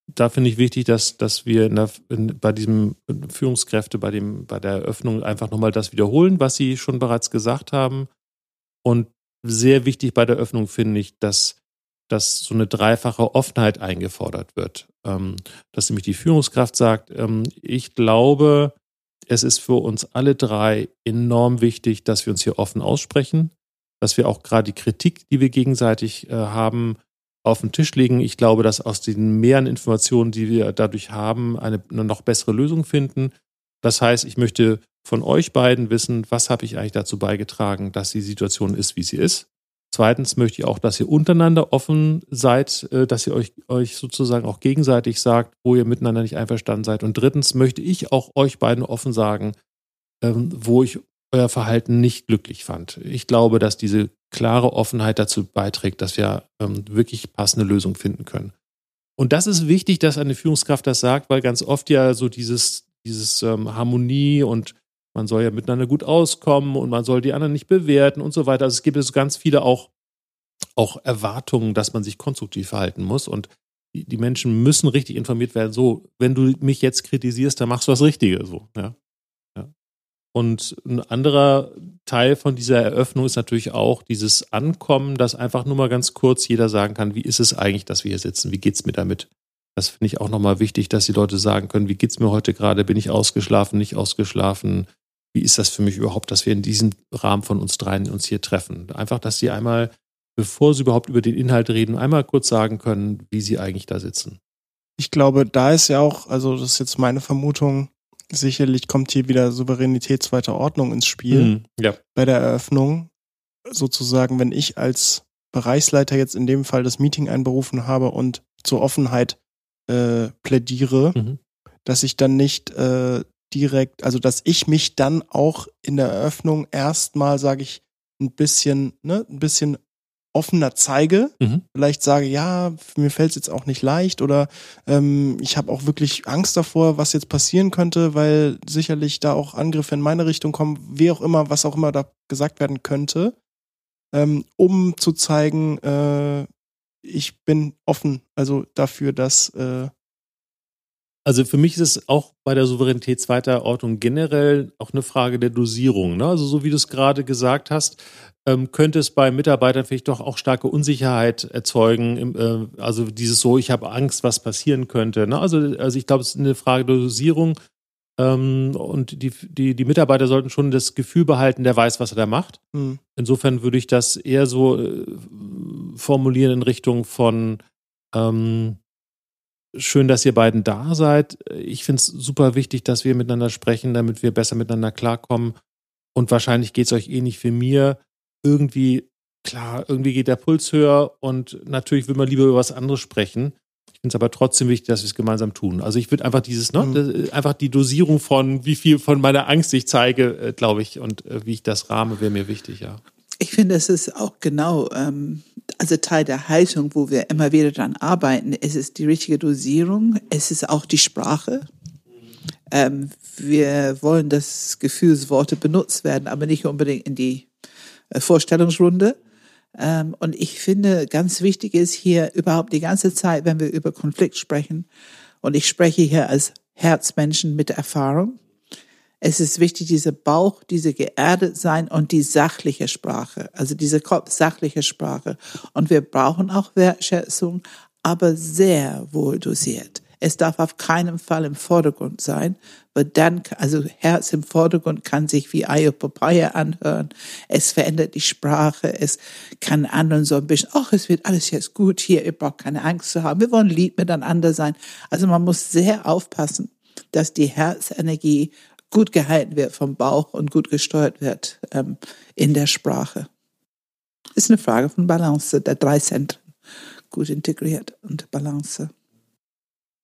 [SPEAKER 4] da finde ich wichtig, dass, dass wir in der, in, bei diesem Führungskräfte, bei, dem, bei der Eröffnung einfach nochmal das wiederholen, was Sie schon bereits gesagt haben. Und sehr wichtig bei der Öffnung finde ich, dass, dass so eine dreifache Offenheit eingefordert wird. Ähm, dass nämlich die Führungskraft sagt, ähm, ich glaube, es ist für uns alle drei enorm wichtig, dass wir uns hier offen aussprechen, dass wir auch gerade die Kritik, die wir gegenseitig äh, haben, auf den Tisch legen. Ich glaube, dass aus den mehreren Informationen, die wir dadurch haben, eine, eine noch bessere Lösung finden. Das heißt, ich möchte von euch beiden wissen, was habe ich eigentlich dazu beigetragen, dass die Situation ist, wie sie ist. Zweitens möchte ich auch, dass ihr untereinander offen seid, äh, dass ihr euch, euch sozusagen auch gegenseitig sagt, wo ihr miteinander nicht einverstanden seid. Und drittens möchte ich auch euch beiden offen sagen, ähm, wo ich euer Verhalten nicht glücklich fand. Ich glaube, dass diese klare Offenheit dazu beiträgt, dass wir ähm, wirklich passende Lösungen finden können. Und das ist wichtig, dass eine Führungskraft das sagt, weil ganz oft ja so dieses, dieses ähm, Harmonie und man soll ja miteinander gut auskommen und man soll die anderen nicht bewerten und so weiter. Also es gibt jetzt ganz viele auch, auch Erwartungen, dass man sich konstruktiv verhalten muss und die, die Menschen müssen richtig informiert werden. So, wenn du mich jetzt kritisierst, dann machst du das Richtige. So, ja. Und ein anderer Teil von dieser Eröffnung ist natürlich auch dieses Ankommen, dass einfach nur mal ganz kurz jeder sagen kann, wie ist es eigentlich, dass wir hier sitzen? Wie geht's mir damit? Das finde ich auch nochmal wichtig, dass die Leute sagen können, wie geht's mir heute gerade? Bin ich ausgeschlafen, nicht ausgeschlafen? Wie ist das für mich überhaupt, dass wir in diesem Rahmen von uns dreien uns hier treffen? Einfach, dass sie einmal, bevor sie überhaupt über den Inhalt reden, einmal kurz sagen können, wie sie eigentlich da sitzen.
[SPEAKER 2] Ich glaube, da ist ja auch, also das ist jetzt meine Vermutung, Sicherlich kommt hier wieder Souveränität zweiter Ordnung ins Spiel. Mhm,
[SPEAKER 4] ja.
[SPEAKER 2] Bei der Eröffnung sozusagen, wenn ich als Bereichsleiter jetzt in dem Fall das Meeting einberufen habe und zur Offenheit äh, plädiere, mhm. dass ich dann nicht äh, direkt, also dass ich mich dann auch in der Eröffnung erstmal, sage ich, ein bisschen, ne, ein bisschen offener zeige, mhm. vielleicht sage, ja, mir fällt es jetzt auch nicht leicht oder ähm, ich habe auch wirklich Angst davor, was jetzt passieren könnte, weil sicherlich da auch Angriffe in meine Richtung kommen, wie auch immer, was auch immer da gesagt werden könnte, ähm, um zu zeigen, äh, ich bin offen, also dafür, dass äh,
[SPEAKER 4] also für mich ist es auch bei der Souveränität zweiter Ordnung generell auch eine Frage der Dosierung. Ne? Also so wie du es gerade gesagt hast, ähm, könnte es bei Mitarbeitern vielleicht doch auch starke Unsicherheit erzeugen. Im, äh, also dieses so, ich habe Angst, was passieren könnte. Ne? Also, also ich glaube, es ist eine Frage der Dosierung. Ähm, und die, die, die Mitarbeiter sollten schon das Gefühl behalten, der weiß, was er da macht. Mhm. Insofern würde ich das eher so äh, formulieren in Richtung von ähm, schön, dass ihr beiden da seid. Ich finde es super wichtig, dass wir miteinander sprechen, damit wir besser miteinander klarkommen. Und wahrscheinlich geht es euch ähnlich wie mir irgendwie, klar, irgendwie geht der Puls höher und natürlich will man lieber über was anderes sprechen. Ich finde es aber trotzdem wichtig, dass wir es gemeinsam tun. Also ich würde einfach dieses, ne, mhm. einfach die Dosierung von, wie viel von meiner Angst ich zeige, äh, glaube ich, und äh, wie ich das rahme, wäre mir wichtig, ja.
[SPEAKER 3] Ich finde, es ist auch genau, ähm, also Teil der Haltung, wo wir immer wieder dran arbeiten. Es ist die richtige Dosierung, es ist auch die Sprache. Ähm, wir wollen, dass Gefühlsworte benutzt werden, aber nicht unbedingt in die äh, Vorstellungsrunde. Ähm, und ich finde, ganz wichtig ist hier überhaupt die ganze Zeit, wenn wir über Konflikt sprechen, und ich spreche hier als Herzmenschen mit Erfahrung, es ist wichtig, dieser Bauch, diese geerdet sein und die sachliche Sprache, also diese kopfsachliche Sprache. Und wir brauchen auch Wertschätzung, aber sehr wohl dosiert. Es darf auf keinen Fall im Vordergrund sein, weil dann, also Herz im Vordergrund kann sich wie Ayo Papaya anhören. Es verändert die Sprache. Es kann anderen so ein bisschen, ach, es wird alles jetzt gut hier, ihr braucht keine Angst zu haben. Wir wollen lieb miteinander sein. Also man muss sehr aufpassen, dass die Herzenergie gut gehalten wird vom Bauch und gut gesteuert wird ähm, in der Sprache. Ist eine Frage von Balance der drei Zentren. Gut integriert und Balance.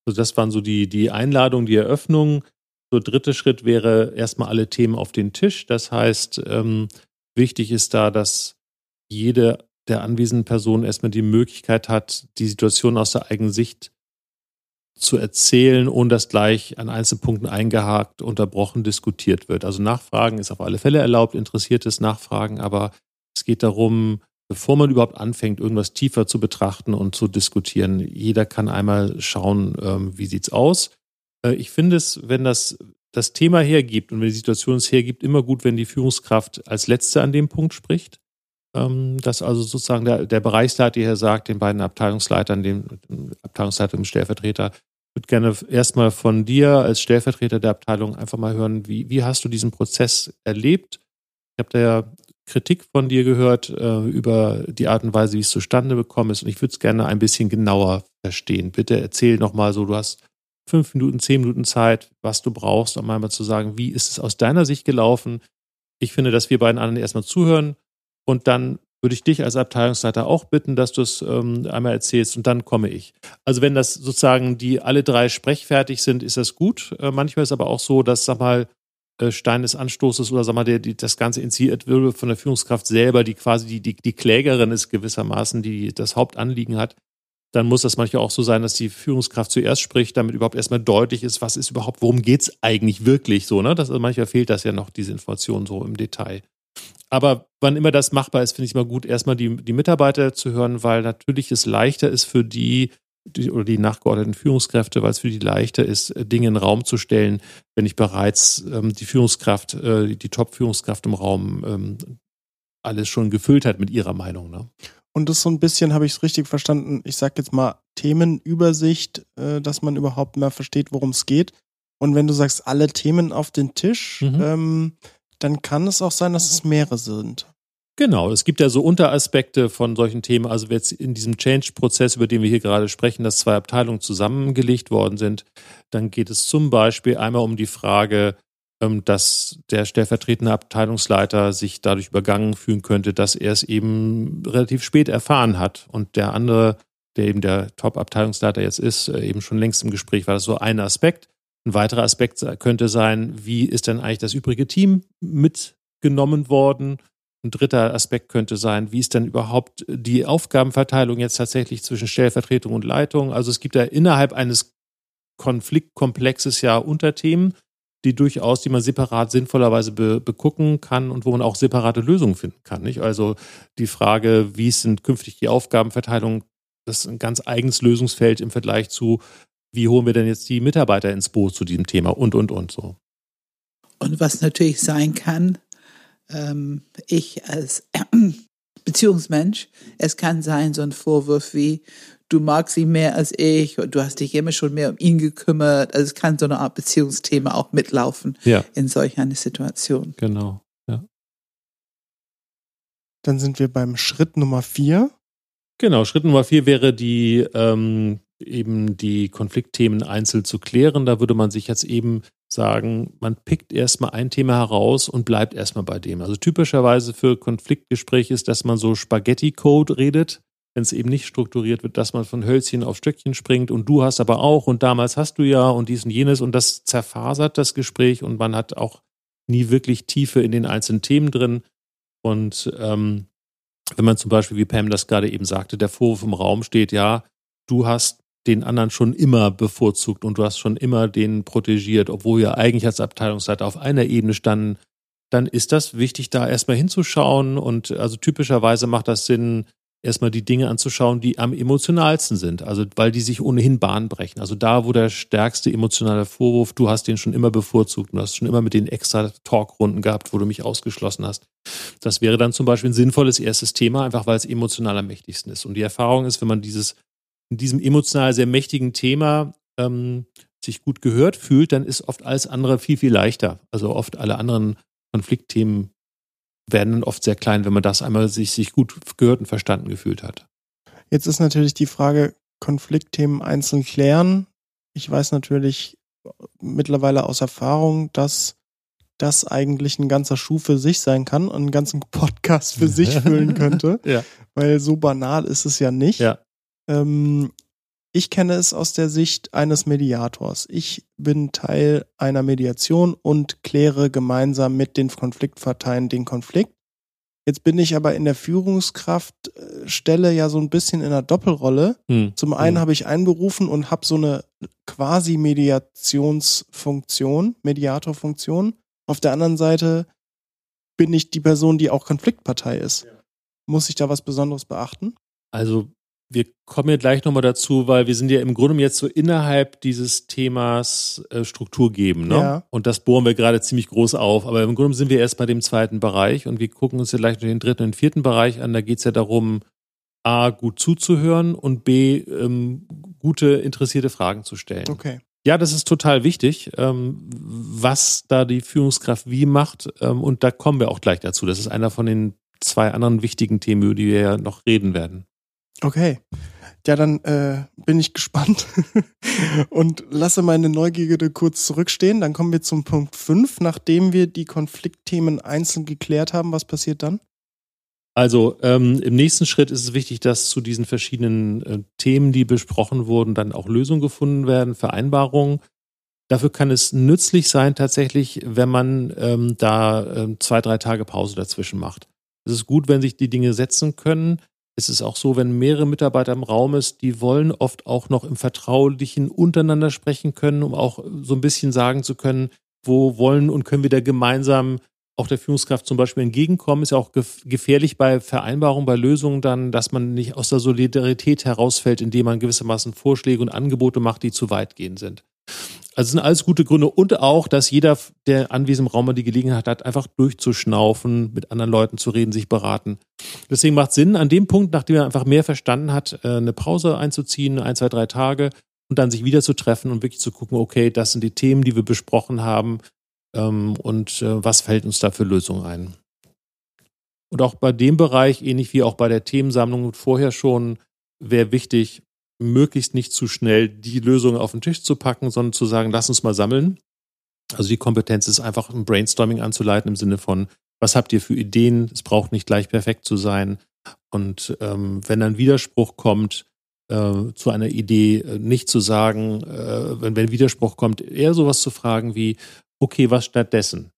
[SPEAKER 4] Also das waren so die, die Einladungen, die Eröffnung. So dritte Schritt wäre erstmal alle Themen auf den Tisch. Das heißt, ähm, wichtig ist da, dass jede der anwesenden Personen erstmal die Möglichkeit hat, die Situation aus der eigenen Sicht zu erzählen, ohne dass gleich an Einzelpunkten eingehakt, unterbrochen diskutiert wird. Also Nachfragen ist auf alle Fälle erlaubt, interessiertes Nachfragen, aber es geht darum, bevor man überhaupt anfängt, irgendwas tiefer zu betrachten und zu diskutieren, jeder kann einmal schauen, ähm, wie sieht's aus. Äh, ich finde es, wenn das das Thema hergibt und wenn die Situation es hergibt, immer gut, wenn die Führungskraft als Letzte an dem Punkt spricht. Ähm, dass also sozusagen der, der Bereichsleiter hier sagt, den beiden Abteilungsleitern, dem Abteilungsleiter und dem Stellvertreter, würde gerne erstmal von dir als Stellvertreter der Abteilung einfach mal hören, wie, wie hast du diesen Prozess erlebt? Ich habe da ja Kritik von dir gehört äh, über die Art und Weise, wie es zustande gekommen ist. Und ich würde es gerne ein bisschen genauer verstehen. Bitte erzähl nochmal so, du hast fünf Minuten, zehn Minuten Zeit, was du brauchst, um einmal zu sagen, wie ist es aus deiner Sicht gelaufen? Ich finde, dass wir beiden anderen erstmal zuhören und dann würde ich dich als Abteilungsleiter auch bitten, dass du es ähm, einmal erzählst und dann komme ich. Also wenn das sozusagen die alle drei sprechfertig sind, ist das gut. Äh, manchmal ist aber auch so, dass, sag mal, äh, Stein des Anstoßes oder sag mal, der, die, das Ganze initiiert würde von der Führungskraft selber, die quasi die, die, die Klägerin ist gewissermaßen, die das Hauptanliegen hat, dann muss das manchmal auch so sein, dass die Führungskraft zuerst spricht, damit überhaupt erstmal deutlich ist, was ist überhaupt, worum geht es eigentlich wirklich so. Ne? Das, also manchmal fehlt das ja noch, diese Information so im Detail. Aber wann immer das machbar ist, finde ich immer gut, erstmal die, die Mitarbeiter zu hören, weil natürlich es leichter ist für die, die oder die nachgeordneten Führungskräfte, weil es für die leichter ist, Dinge in den Raum zu stellen, wenn ich bereits ähm, die Führungskraft, äh, die Top-Führungskraft im Raum ähm, alles schon gefüllt hat mit ihrer Meinung. Ne?
[SPEAKER 2] Und das so ein bisschen, habe ich es richtig verstanden, ich sage jetzt mal Themenübersicht, äh, dass man überhaupt mehr versteht, worum es geht. Und wenn du sagst, alle Themen auf den Tisch, mhm. ähm, dann kann es auch sein, dass es mehrere sind.
[SPEAKER 4] Genau, es gibt ja so Unteraspekte von solchen Themen. Also jetzt in diesem Change-Prozess, über den wir hier gerade sprechen, dass zwei Abteilungen zusammengelegt worden sind, dann geht es zum Beispiel einmal um die Frage, ähm, dass der stellvertretende Abteilungsleiter sich dadurch übergangen fühlen könnte, dass er es eben relativ spät erfahren hat und der andere, der eben der Top-Abteilungsleiter jetzt ist, äh, eben schon längst im Gespräch war. Das so ein Aspekt. Ein weiterer Aspekt könnte sein, wie ist denn eigentlich das übrige Team mitgenommen worden? Ein dritter Aspekt könnte sein, wie ist denn überhaupt die Aufgabenverteilung jetzt tatsächlich zwischen Stellvertretung und Leitung? Also es gibt ja innerhalb eines Konfliktkomplexes ja Unterthemen, die durchaus, die man separat sinnvollerweise be begucken kann und wo man auch separate Lösungen finden kann. Nicht? Also die Frage, wie sind künftig die Aufgabenverteilung, das ist ein ganz eigenes Lösungsfeld im Vergleich zu, wie holen wir denn jetzt die Mitarbeiter ins Boot zu diesem Thema und, und, und so.
[SPEAKER 3] Und was natürlich sein kann, ähm, ich als Beziehungsmensch, es kann sein, so ein Vorwurf wie, du magst ihn mehr als ich und du hast dich immer schon mehr um ihn gekümmert. Also es kann so eine Art Beziehungsthema auch mitlaufen
[SPEAKER 4] ja.
[SPEAKER 3] in solch einer Situation.
[SPEAKER 4] Genau, ja.
[SPEAKER 2] Dann sind wir beim Schritt Nummer vier.
[SPEAKER 4] Genau, Schritt Nummer vier wäre die ähm, eben die Konfliktthemen einzeln zu klären. Da würde man sich jetzt eben sagen, man pickt erstmal ein Thema heraus und bleibt erstmal bei dem. Also typischerweise für Konfliktgespräche ist, dass man so Spaghetti-Code redet wenn es eben nicht strukturiert wird, dass man von Hölzchen auf Stöckchen springt und du hast aber auch und damals hast du ja und dies und jenes und das zerfasert das Gespräch und man hat auch nie wirklich Tiefe in den einzelnen Themen drin. Und ähm, wenn man zum Beispiel, wie Pam das gerade eben sagte, der Vorwurf im Raum steht, ja, du hast den anderen schon immer bevorzugt und du hast schon immer den protegiert, obwohl wir eigentlich als Abteilungsleiter auf einer Ebene standen, dann ist das wichtig, da erstmal hinzuschauen. Und also typischerweise macht das Sinn, erstmal die Dinge anzuschauen, die am emotionalsten sind. Also weil die sich ohnehin Bahn brechen. Also da, wo der stärkste emotionale Vorwurf, du hast den schon immer bevorzugt, du hast schon immer mit den extra Talkrunden gehabt, wo du mich ausgeschlossen hast. Das wäre dann zum Beispiel ein sinnvolles erstes Thema, einfach weil es emotional am mächtigsten ist. Und die Erfahrung ist, wenn man dieses in diesem emotional sehr mächtigen Thema ähm, sich gut gehört fühlt, dann ist oft alles andere viel, viel leichter. Also oft alle anderen Konfliktthemen werden dann oft sehr klein, wenn man das einmal sich, sich gut gehört und verstanden gefühlt hat.
[SPEAKER 2] Jetzt ist natürlich die Frage, Konfliktthemen einzeln klären. Ich weiß natürlich mittlerweile aus Erfahrung, dass das eigentlich ein ganzer Schuh für sich sein kann und einen ganzen Podcast für sich füllen könnte.
[SPEAKER 4] ja.
[SPEAKER 2] Weil so banal ist es ja nicht.
[SPEAKER 4] Ja.
[SPEAKER 2] Ähm, ich kenne es aus der Sicht eines Mediators. Ich bin Teil einer Mediation und kläre gemeinsam mit den Konfliktparteien den Konflikt. Jetzt bin ich aber in der Führungskraftstelle ja so ein bisschen in einer Doppelrolle. Hm. Zum einen hm. habe ich einberufen und habe so eine quasi Mediationsfunktion, Mediatorfunktion. Auf der anderen Seite bin ich die Person, die auch Konfliktpartei ist. Ja. Muss ich da was Besonderes beachten?
[SPEAKER 4] Also wir kommen ja gleich nochmal dazu, weil wir sind ja im Grunde jetzt so innerhalb dieses Themas äh, Struktur geben. Ne? Ja. Und das bohren wir gerade ziemlich groß auf. Aber im Grunde sind wir erst bei dem zweiten Bereich und wir gucken uns ja gleich noch den dritten und vierten Bereich an. Da geht es ja darum, A, gut zuzuhören und B, ähm, gute, interessierte Fragen zu stellen.
[SPEAKER 2] Okay.
[SPEAKER 4] Ja, das ist total wichtig, ähm, was da die Führungskraft wie macht. Ähm, und da kommen wir auch gleich dazu. Das ist einer von den zwei anderen wichtigen Themen, über die wir ja noch reden werden.
[SPEAKER 2] Okay. Ja, dann äh, bin ich gespannt und lasse meine Neugierde kurz zurückstehen. Dann kommen wir zum Punkt 5. Nachdem wir die Konfliktthemen einzeln geklärt haben, was passiert dann?
[SPEAKER 4] Also ähm, im nächsten Schritt ist es wichtig, dass zu diesen verschiedenen äh, Themen, die besprochen wurden, dann auch Lösungen gefunden werden, Vereinbarungen. Dafür kann es nützlich sein, tatsächlich, wenn man ähm, da äh, zwei, drei Tage Pause dazwischen macht. Es ist gut, wenn sich die Dinge setzen können es ist auch so, wenn mehrere Mitarbeiter im Raum ist, die wollen oft auch noch im Vertraulichen untereinander sprechen können, um auch so ein bisschen sagen zu können, wo wollen und können wir da gemeinsam auch der Führungskraft zum Beispiel entgegenkommen. Ist ja auch gefährlich bei Vereinbarungen, bei Lösungen dann, dass man nicht aus der Solidarität herausfällt, indem man gewissermaßen Vorschläge und Angebote macht, die zu weitgehend sind. Also sind alles gute Gründe und auch, dass jeder, der anwesend im Raum mal die Gelegenheit hat, einfach durchzuschnaufen, mit anderen Leuten zu reden, sich beraten. Deswegen macht Sinn, an dem Punkt, nachdem er einfach mehr verstanden hat, äh, eine Pause einzuziehen, ein, zwei, drei Tage und dann sich wieder zu treffen und wirklich zu gucken, okay, das sind die Themen, die wir besprochen haben ähm, und äh, was fällt uns da für Lösungen ein. Und auch bei dem Bereich, ähnlich wie auch bei der Themensammlung vorher schon, wäre wichtig, möglichst nicht zu schnell die Lösung auf den Tisch zu packen, sondern zu sagen, lass uns mal sammeln. Also die Kompetenz ist einfach ein Brainstorming anzuleiten im Sinne von, was habt ihr für Ideen? Es braucht nicht gleich perfekt zu sein. Und ähm, wenn ein Widerspruch kommt äh, zu einer Idee, äh, nicht zu sagen, äh, wenn, wenn Widerspruch kommt, eher sowas zu fragen wie, okay, was stattdessen?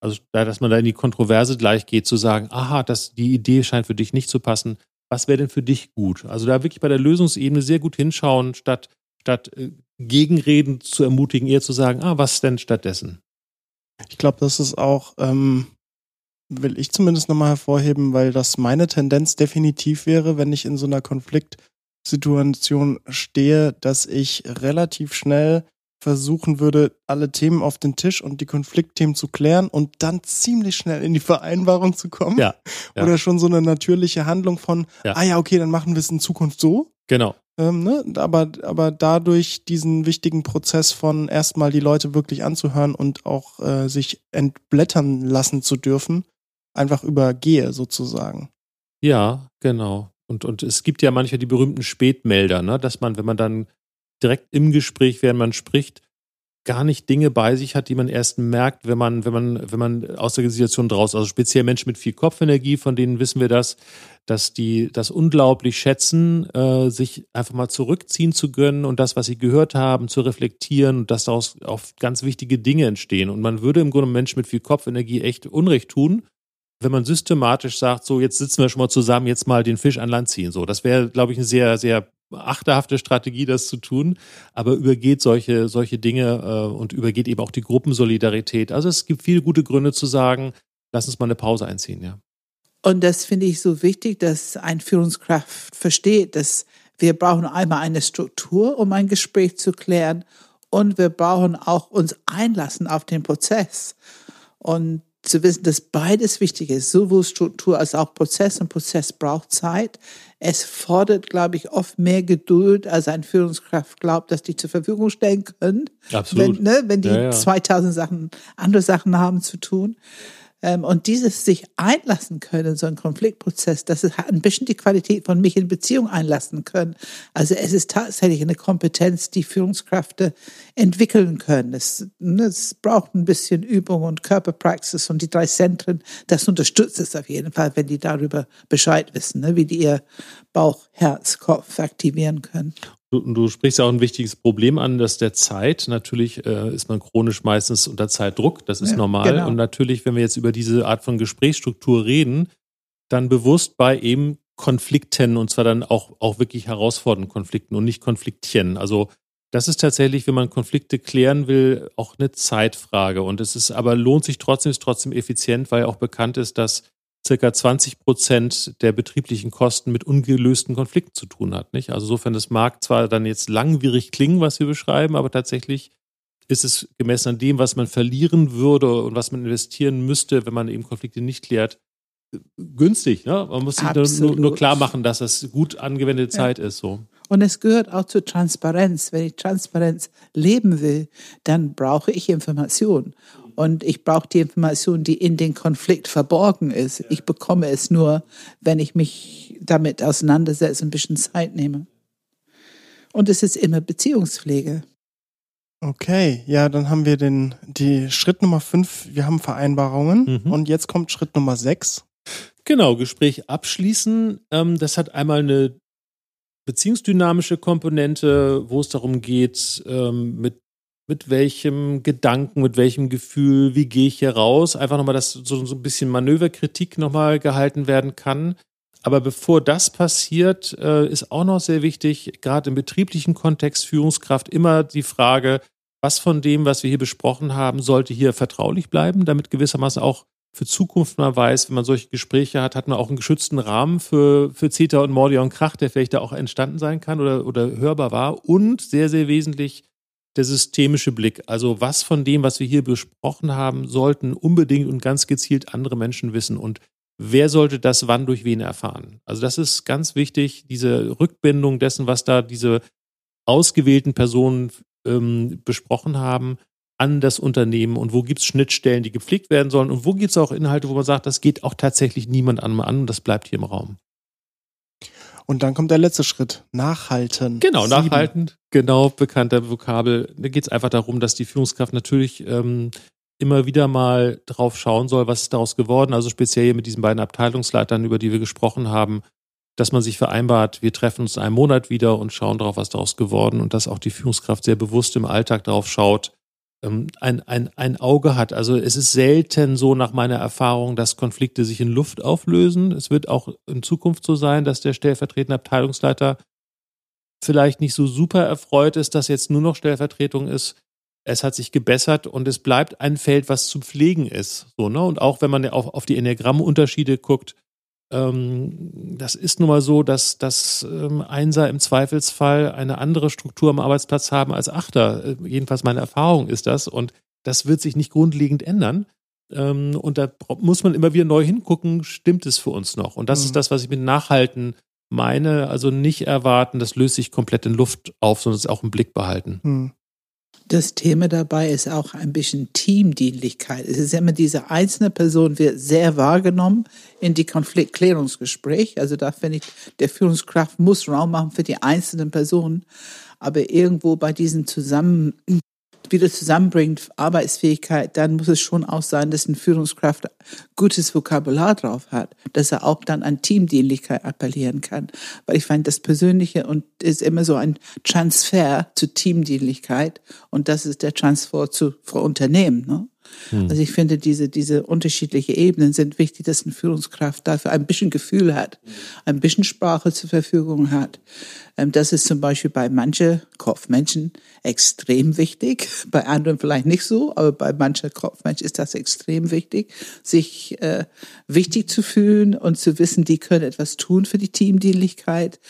[SPEAKER 4] Also, dass man da in die Kontroverse gleich geht, zu sagen, aha, das, die Idee scheint für dich nicht zu passen. Was wäre denn für dich gut? Also da wirklich bei der Lösungsebene sehr gut hinschauen, statt, statt äh, Gegenreden zu ermutigen, eher zu sagen, ah, was denn stattdessen?
[SPEAKER 2] Ich glaube, das ist auch, ähm, will ich zumindest nochmal hervorheben, weil das meine Tendenz definitiv wäre, wenn ich in so einer Konfliktsituation stehe, dass ich relativ schnell versuchen würde, alle Themen auf den Tisch und die Konfliktthemen zu klären und dann ziemlich schnell in die Vereinbarung zu kommen.
[SPEAKER 4] Ja. ja.
[SPEAKER 2] Oder schon so eine natürliche Handlung von, ja. ah ja, okay, dann machen wir es in Zukunft so.
[SPEAKER 4] Genau.
[SPEAKER 2] Ähm, ne? aber, aber dadurch diesen wichtigen Prozess von erstmal die Leute wirklich anzuhören und auch äh, sich entblättern lassen zu dürfen, einfach übergehe sozusagen.
[SPEAKER 4] Ja, genau. Und, und es gibt ja manchmal die berühmten Spätmelder, ne? dass man, wenn man dann direkt im Gespräch, während man spricht, gar nicht Dinge bei sich hat, die man erst merkt, wenn man, wenn man, wenn man aus der Situation draus, also speziell Menschen mit viel Kopfenergie, von denen wissen wir das, dass die das unglaublich schätzen, äh, sich einfach mal zurückziehen zu gönnen und das, was sie gehört haben, zu reflektieren und dass daraus auch ganz wichtige Dinge entstehen. Und man würde im Grunde Menschen mit viel Kopfenergie echt Unrecht tun, wenn man systematisch sagt, so jetzt sitzen wir schon mal zusammen, jetzt mal den Fisch an Land ziehen. So, das wäre, glaube ich, eine sehr, sehr achterhafte Strategie, das zu tun, aber übergeht solche, solche Dinge äh, und übergeht eben auch die Gruppensolidarität. Also es gibt viele gute Gründe zu sagen, lass uns mal eine Pause einziehen, ja.
[SPEAKER 3] Und das finde ich so wichtig, dass ein Führungskraft versteht, dass wir brauchen einmal eine Struktur, um ein Gespräch zu klären und wir brauchen auch uns einlassen auf den Prozess. Und zu wissen, dass beides wichtig ist, sowohl Struktur als auch Prozess. Und Prozess braucht Zeit. Es fordert, glaube ich, oft mehr Geduld, als ein Führungskraft glaubt, dass die zur Verfügung stellen können.
[SPEAKER 4] Absolut.
[SPEAKER 3] Wenn, ne, wenn die ja, ja. 2000 Sachen, andere Sachen haben zu tun. Ähm, und dieses sich einlassen können, so ein Konfliktprozess, das hat ein bisschen die Qualität von mich in Beziehung einlassen können. Also es ist tatsächlich eine Kompetenz, die Führungskräfte entwickeln können. Es, ne, es braucht ein bisschen Übung und Körperpraxis und die drei Zentren, das unterstützt es auf jeden Fall, wenn die darüber Bescheid wissen, ne, wie die ihr Bauch, Herz, Kopf aktivieren können.
[SPEAKER 4] Du, du, sprichst ja auch ein wichtiges Problem an, dass der Zeit, natürlich äh, ist man chronisch meistens unter Zeitdruck, das ist ja, normal. Genau. Und natürlich, wenn wir jetzt über diese Art von Gesprächsstruktur reden, dann bewusst bei eben Konflikten und zwar dann auch, auch wirklich herausfordernden Konflikten und nicht Konfliktchen. Also das ist tatsächlich, wenn man Konflikte klären will, auch eine Zeitfrage. Und es ist aber lohnt sich trotzdem, ist trotzdem effizient, weil auch bekannt ist, dass circa 20 Prozent der betrieblichen Kosten mit ungelösten Konflikten zu tun hat. Nicht? Also insofern, das mag zwar dann jetzt langwierig klingen, was wir beschreiben, aber tatsächlich ist es gemessen an dem, was man verlieren würde und was man investieren müsste, wenn man eben Konflikte nicht klärt, günstig. Ne? Man muss sich nur, nur, klar machen, dass das gut angewendete Zeit ja. ist. So.
[SPEAKER 3] Und es gehört auch zur Transparenz. Wenn ich Transparenz leben will, dann brauche ich Informationen. Und ich brauche die Information, die in den Konflikt verborgen ist. Ich bekomme es nur, wenn ich mich damit auseinandersetze, ein bisschen Zeit nehme. Und es ist immer Beziehungspflege.
[SPEAKER 2] Okay, ja, dann haben wir den, die Schritt Nummer fünf, wir haben Vereinbarungen mhm. und jetzt kommt Schritt Nummer sechs.
[SPEAKER 4] Genau, Gespräch abschließen. Ähm, das hat einmal eine beziehungsdynamische Komponente, wo es darum geht, ähm, mit mit welchem Gedanken, mit welchem Gefühl, wie gehe ich hier raus? Einfach nochmal, dass so, so ein bisschen Manöverkritik nochmal gehalten werden kann. Aber bevor das passiert, äh, ist auch noch sehr wichtig, gerade im betrieblichen Kontext Führungskraft immer die Frage, was von dem, was wir hier besprochen haben, sollte hier vertraulich bleiben, damit gewissermaßen auch für Zukunft man weiß, wenn man solche Gespräche hat, hat man auch einen geschützten Rahmen für, für Zeta und Mordia und Krach, der vielleicht da auch entstanden sein kann oder, oder hörbar war. Und sehr, sehr wesentlich, der systemische Blick. Also was von dem, was wir hier besprochen haben, sollten unbedingt und ganz gezielt andere Menschen wissen und wer sollte das wann durch wen erfahren. Also das ist ganz wichtig, diese Rückbindung dessen, was da diese ausgewählten Personen ähm, besprochen haben, an das Unternehmen und wo gibt es Schnittstellen, die gepflegt werden sollen und wo gibt es auch Inhalte, wo man sagt, das geht auch tatsächlich niemand an und das bleibt hier im Raum.
[SPEAKER 2] Und dann kommt der letzte Schritt, nachhalten.
[SPEAKER 4] Genau, Sieben. nachhaltend, genau, bekannter Vokabel. Da geht es einfach darum, dass die Führungskraft natürlich ähm, immer wieder mal drauf schauen soll, was ist daraus geworden. Also speziell mit diesen beiden Abteilungsleitern, über die wir gesprochen haben, dass man sich vereinbart, wir treffen uns in einem Monat wieder und schauen darauf, was daraus geworden und dass auch die Führungskraft sehr bewusst im Alltag darauf schaut, ähm, ein, ein, ein Auge hat. Also es ist selten so nach meiner Erfahrung, dass Konflikte sich in Luft auflösen. Es wird auch in Zukunft so sein, dass der stellvertretende Abteilungsleiter vielleicht nicht so super erfreut ist, dass jetzt nur noch Stellvertretung ist. Es hat sich gebessert und es bleibt ein Feld, was zu pflegen ist. So, ne? Und auch wenn man auf, auf die Enneagrammunterschiede guckt, ähm, das ist nun mal so, dass, dass ähm, Einser im Zweifelsfall eine andere Struktur am Arbeitsplatz haben als Achter. Äh, jedenfalls meine Erfahrung ist das. Und das wird sich nicht grundlegend ändern. Ähm, und da muss man immer wieder neu hingucken, stimmt es für uns noch? Und das mhm. ist das, was ich mit Nachhalten meine. Also nicht erwarten, das löst sich komplett in Luft auf, sondern es auch im Blick behalten. Mhm.
[SPEAKER 3] Das Thema dabei ist auch ein bisschen Teamdienlichkeit. Es ist immer diese einzelne Person wird sehr wahrgenommen in die Konfliktklärungsgespräch. Also da finde ich, der Führungskraft muss Raum machen für die einzelnen Personen. Aber irgendwo bei diesen Zusammen wieder zusammenbringt, Arbeitsfähigkeit, dann muss es schon auch sein, dass eine Führungskraft gutes Vokabular drauf hat, dass er auch dann an Teamdienlichkeit appellieren kann. Weil ich finde, das Persönliche und ist immer so ein Transfer zu Teamdienlichkeit und das ist der Transfer zu Unternehmen. Ne? Hm. Also ich finde, diese, diese unterschiedliche Ebenen sind wichtig, dass eine Führungskraft dafür ein bisschen Gefühl hat, ein bisschen Sprache zur Verfügung hat. Ähm, das ist zum Beispiel bei manchen Kopfmenschen extrem wichtig, bei anderen vielleicht nicht so, aber bei manchen Kopfmenschen ist das extrem wichtig, sich äh, wichtig zu fühlen und zu wissen, die können etwas tun für die Teamdienlichkeit.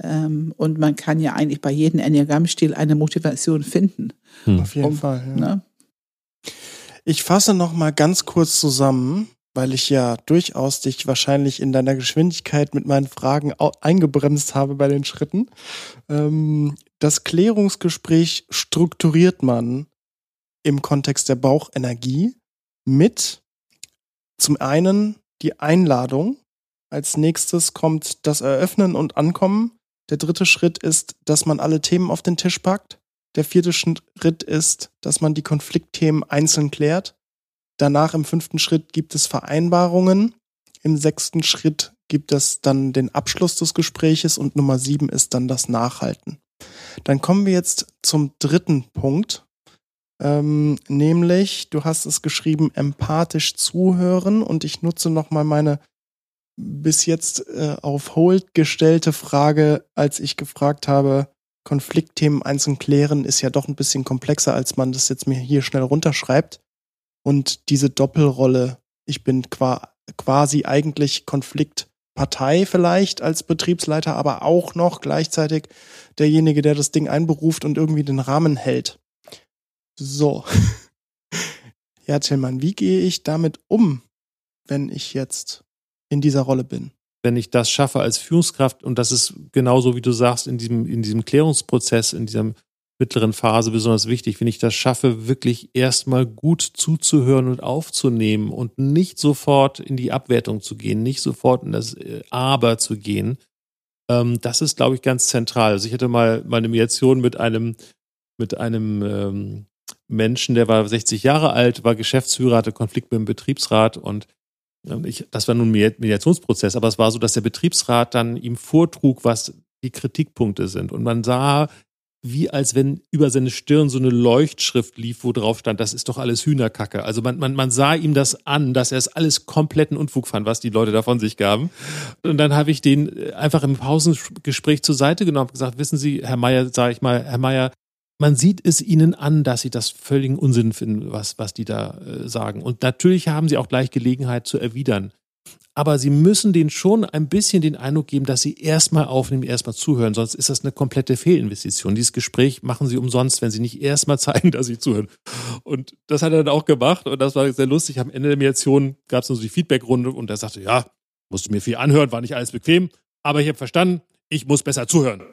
[SPEAKER 3] Ähm, und man kann ja eigentlich bei jedem Enneagrammstil eine Motivation finden.
[SPEAKER 2] Hm. Auf jeden um, Fall. Ja. Ne? Ich fasse noch mal ganz kurz zusammen, weil ich ja durchaus dich wahrscheinlich in deiner Geschwindigkeit mit meinen Fragen eingebremst habe bei den Schritten. Ähm, das Klärungsgespräch strukturiert man im Kontext der Bauchenergie mit zum einen die Einladung. Als nächstes kommt das Eröffnen und Ankommen. Der dritte Schritt ist, dass man alle Themen auf den Tisch packt. Der vierte Schritt ist, dass man die Konfliktthemen einzeln klärt. Danach im fünften Schritt gibt es Vereinbarungen. Im sechsten Schritt gibt es dann den Abschluss des Gespräches und Nummer sieben ist dann das Nachhalten. Dann kommen wir jetzt zum dritten Punkt, ähm, nämlich du hast es geschrieben, empathisch zuhören und ich nutze nochmal meine bis jetzt äh, auf Hold gestellte Frage, als ich gefragt habe, Konfliktthemen einzeln klären ist ja doch ein bisschen komplexer, als man das jetzt mir hier schnell runterschreibt. Und diese Doppelrolle, ich bin quasi eigentlich Konfliktpartei vielleicht als Betriebsleiter, aber auch noch gleichzeitig derjenige, der das Ding einberuft und irgendwie den Rahmen hält. So. Ja, Tillmann, wie gehe ich damit um, wenn ich jetzt in dieser Rolle bin?
[SPEAKER 4] Wenn ich das schaffe als Führungskraft, und das ist genauso wie du sagst, in diesem, in diesem Klärungsprozess, in dieser mittleren Phase besonders wichtig, wenn ich das schaffe, wirklich erstmal gut zuzuhören und aufzunehmen und nicht sofort in die Abwertung zu gehen, nicht sofort in das äh, Aber zu gehen. Ähm, das ist, glaube ich, ganz zentral. Also ich hatte mal, mal eine Mediation mit einem, mit einem ähm, Menschen, der war 60 Jahre alt, war Geschäftsführer, hatte Konflikt mit dem Betriebsrat und ich, das war nun ein Mediationsprozess, aber es war so, dass der Betriebsrat dann ihm vortrug, was die Kritikpunkte sind. Und man sah, wie als wenn über seine Stirn so eine Leuchtschrift lief, wo drauf stand, das ist doch alles Hühnerkacke. Also man, man, man sah ihm das an, dass er es alles kompletten Unfug fand, was die Leute da von sich gaben. Und dann habe ich den äh, einfach im Pausengespräch zur Seite genommen und gesagt, wissen Sie, Herr Meier, sage ich mal, Herr Meier, man sieht es ihnen an, dass sie das völligen Unsinn finden, was, was die da äh, sagen. Und natürlich haben sie auch gleich Gelegenheit zu erwidern. Aber sie müssen denen schon ein bisschen den Eindruck geben, dass sie erstmal aufnehmen, erstmal zuhören. Sonst ist das eine komplette Fehlinvestition. Dieses Gespräch machen sie umsonst, wenn sie nicht erstmal zeigen, dass sie zuhören. Und das hat er dann auch gemacht. Und das war sehr lustig. Am Ende der Mediation gab es nur so die Feedbackrunde und er sagte, ja, musste mir viel anhören, war nicht alles bequem. Aber ich habe verstanden, ich muss besser zuhören.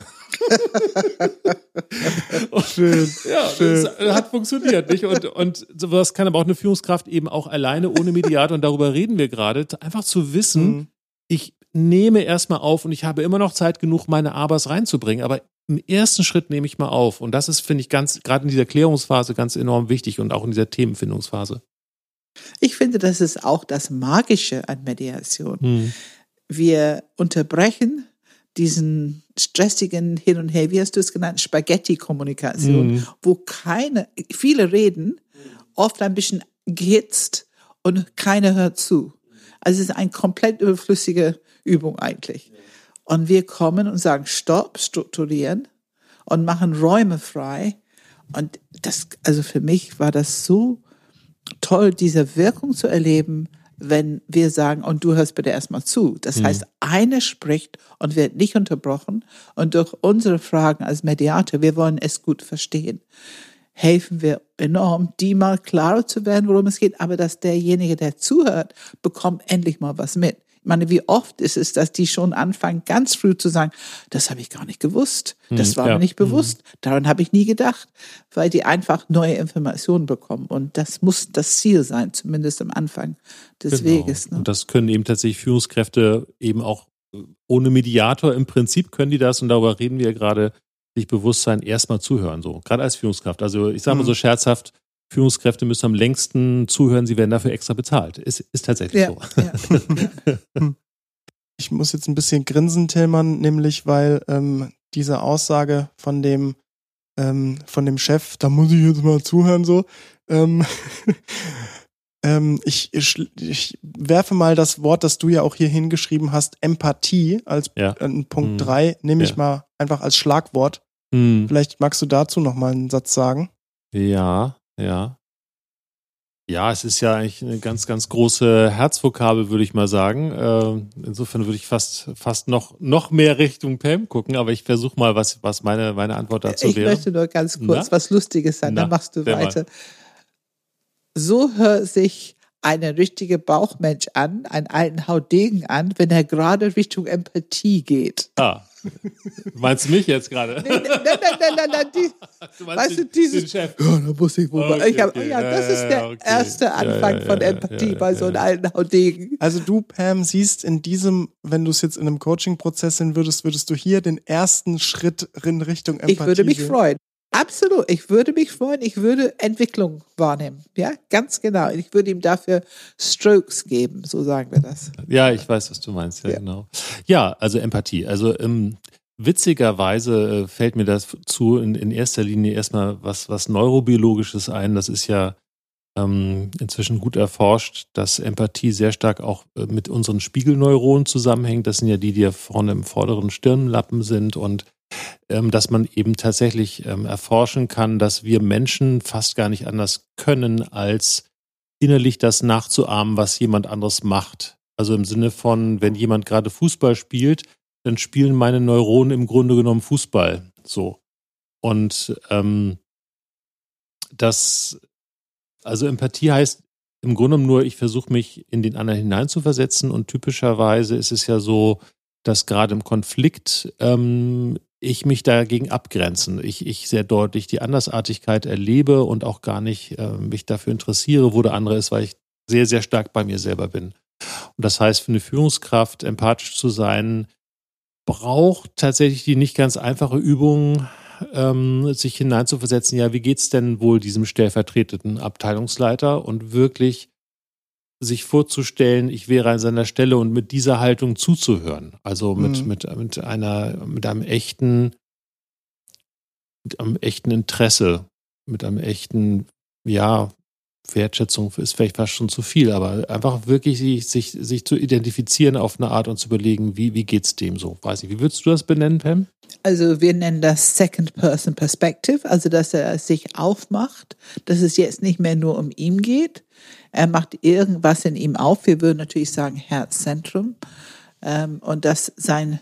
[SPEAKER 4] schön. Ja, schön. es hat funktioniert, nicht? Und, und sowas kann aber auch eine Führungskraft eben auch alleine ohne Mediator, und darüber reden wir gerade, einfach zu wissen, mhm. ich nehme erstmal auf und ich habe immer noch Zeit genug, meine Abers reinzubringen, aber im ersten Schritt nehme ich mal auf. Und das ist, finde ich, ganz, gerade in dieser Klärungsphase ganz enorm wichtig und auch in dieser Themenfindungsphase.
[SPEAKER 3] Ich finde, das ist auch das Magische an Mediation. Mhm. Wir unterbrechen diesen stressigen Hin und Her, wie hast du es genannt, Spaghetti-Kommunikation, mhm. wo keine, viele reden, oft ein bisschen gehitzt und keiner hört zu. Also es ist eine komplett überflüssige Übung eigentlich. Und wir kommen und sagen Stopp, strukturieren und machen Räume frei. Und das, also für mich war das so toll, diese Wirkung zu erleben, wenn wir sagen, und du hörst bitte erstmal zu. Das mhm. heißt, eine spricht und wird nicht unterbrochen. Und durch unsere Fragen als Mediator, wir wollen es gut verstehen, helfen wir enorm, die mal klarer zu werden, worum es geht, aber dass derjenige, der zuhört, bekommt endlich mal was mit. Ich meine, wie oft ist es, dass die schon anfangen, ganz früh zu sagen, das habe ich gar nicht gewusst, das hm, war ja. mir nicht bewusst, hm. daran habe ich nie gedacht, weil die einfach neue Informationen bekommen. Und das muss das Ziel sein, zumindest am Anfang des genau. Weges.
[SPEAKER 4] Ne? Und das können eben tatsächlich Führungskräfte eben auch äh, ohne Mediator im Prinzip können die das und darüber reden wir gerade, sich bewusst sein, erstmal zuhören, so, gerade als Führungskraft. Also ich sage mal so hm. scherzhaft, Führungskräfte müssen am längsten zuhören, sie werden dafür extra bezahlt. Ist, ist tatsächlich ja, so.
[SPEAKER 2] Ja. ich muss jetzt ein bisschen grinsen, Tillmann, nämlich weil ähm, diese Aussage von dem ähm, von dem Chef, da muss ich jetzt mal zuhören, so. Ähm, ähm, ich, ich, ich werfe mal das Wort, das du ja auch hier hingeschrieben hast, Empathie als ja. äh, Punkt 3, hm. nehme ich mal einfach als Schlagwort. Hm. Vielleicht magst du dazu noch mal einen Satz sagen.
[SPEAKER 4] Ja, ja. Ja, es ist ja eigentlich eine ganz, ganz große Herzvokabel, würde ich mal sagen. Äh, insofern würde ich fast, fast noch, noch mehr Richtung Pam gucken, aber ich versuche mal, was, was meine, meine Antwort dazu
[SPEAKER 3] ich
[SPEAKER 4] wäre.
[SPEAKER 3] Ich möchte nur ganz kurz Na? was Lustiges sagen, dann machst du weiter. Mal. So hört sich eine richtige Bauchmensch an, einen alten Haudegen an, wenn er gerade Richtung Empathie geht.
[SPEAKER 4] Ah. Meinst du mich jetzt gerade? Nein, nein, nein, nein, nein, Die,
[SPEAKER 3] du weißt den, du, dieses. Ja, da muss ich wohl okay, ich hab, okay. Ja, das ist der okay. erste Anfang ja, von Empathie bei so einem alten Haudegen.
[SPEAKER 2] Also du, Pam, siehst in diesem, wenn du es jetzt in einem Coaching-Prozess sehen würdest, würdest du hier den ersten Schritt in Richtung Empathie
[SPEAKER 3] Ich würde mich sehen. freuen. Absolut. Ich würde mich freuen. Ich würde Entwicklung wahrnehmen. Ja, ganz genau. Ich würde ihm dafür Strokes geben. So sagen wir das.
[SPEAKER 4] Ja, ich weiß, was du meinst. Ja, ja. genau. Ja, also Empathie. Also ähm, witzigerweise äh, fällt mir das zu in, in erster Linie erstmal was, was Neurobiologisches ein. Das ist ja ähm, inzwischen gut erforscht, dass Empathie sehr stark auch äh, mit unseren Spiegelneuronen zusammenhängt. Das sind ja die, die ja vorne im vorderen Stirnlappen sind und dass man eben tatsächlich ähm, erforschen kann, dass wir Menschen fast gar nicht anders können, als innerlich das nachzuahmen, was jemand anderes macht. Also im Sinne von, wenn jemand gerade Fußball spielt, dann spielen meine Neuronen im Grunde genommen Fußball. So. Und ähm, das, also Empathie heißt im Grunde genommen nur, ich versuche mich in den anderen hineinzuversetzen und typischerweise ist es ja so, dass gerade im Konflikt ähm, ich mich dagegen abgrenzen. Ich, ich sehr deutlich die Andersartigkeit erlebe und auch gar nicht äh, mich dafür interessiere, wo der andere ist, weil ich sehr, sehr stark bei mir selber bin. Und das heißt, für eine Führungskraft empathisch zu sein, braucht tatsächlich die nicht ganz einfache Übung, ähm, sich hineinzuversetzen, ja, wie geht's denn wohl diesem stellvertretenden Abteilungsleiter und wirklich sich vorzustellen, ich wäre an seiner Stelle und mit dieser Haltung zuzuhören. Also mit, mhm. mit, mit einer, mit einem echten, mit einem echten Interesse, mit einem echten, ja, Wertschätzung ist vielleicht fast schon zu viel, aber einfach wirklich sich, sich, sich zu identifizieren auf eine Art und zu überlegen, wie, wie geht's dem so? Weiß ich, wie würdest du das benennen, Pam?
[SPEAKER 3] Also wir nennen das Second Person Perspective, also dass er sich aufmacht, dass es jetzt nicht mehr nur um ihn geht, er macht irgendwas in ihm auf. Wir würden natürlich sagen Herzzentrum. Ähm, und dass sein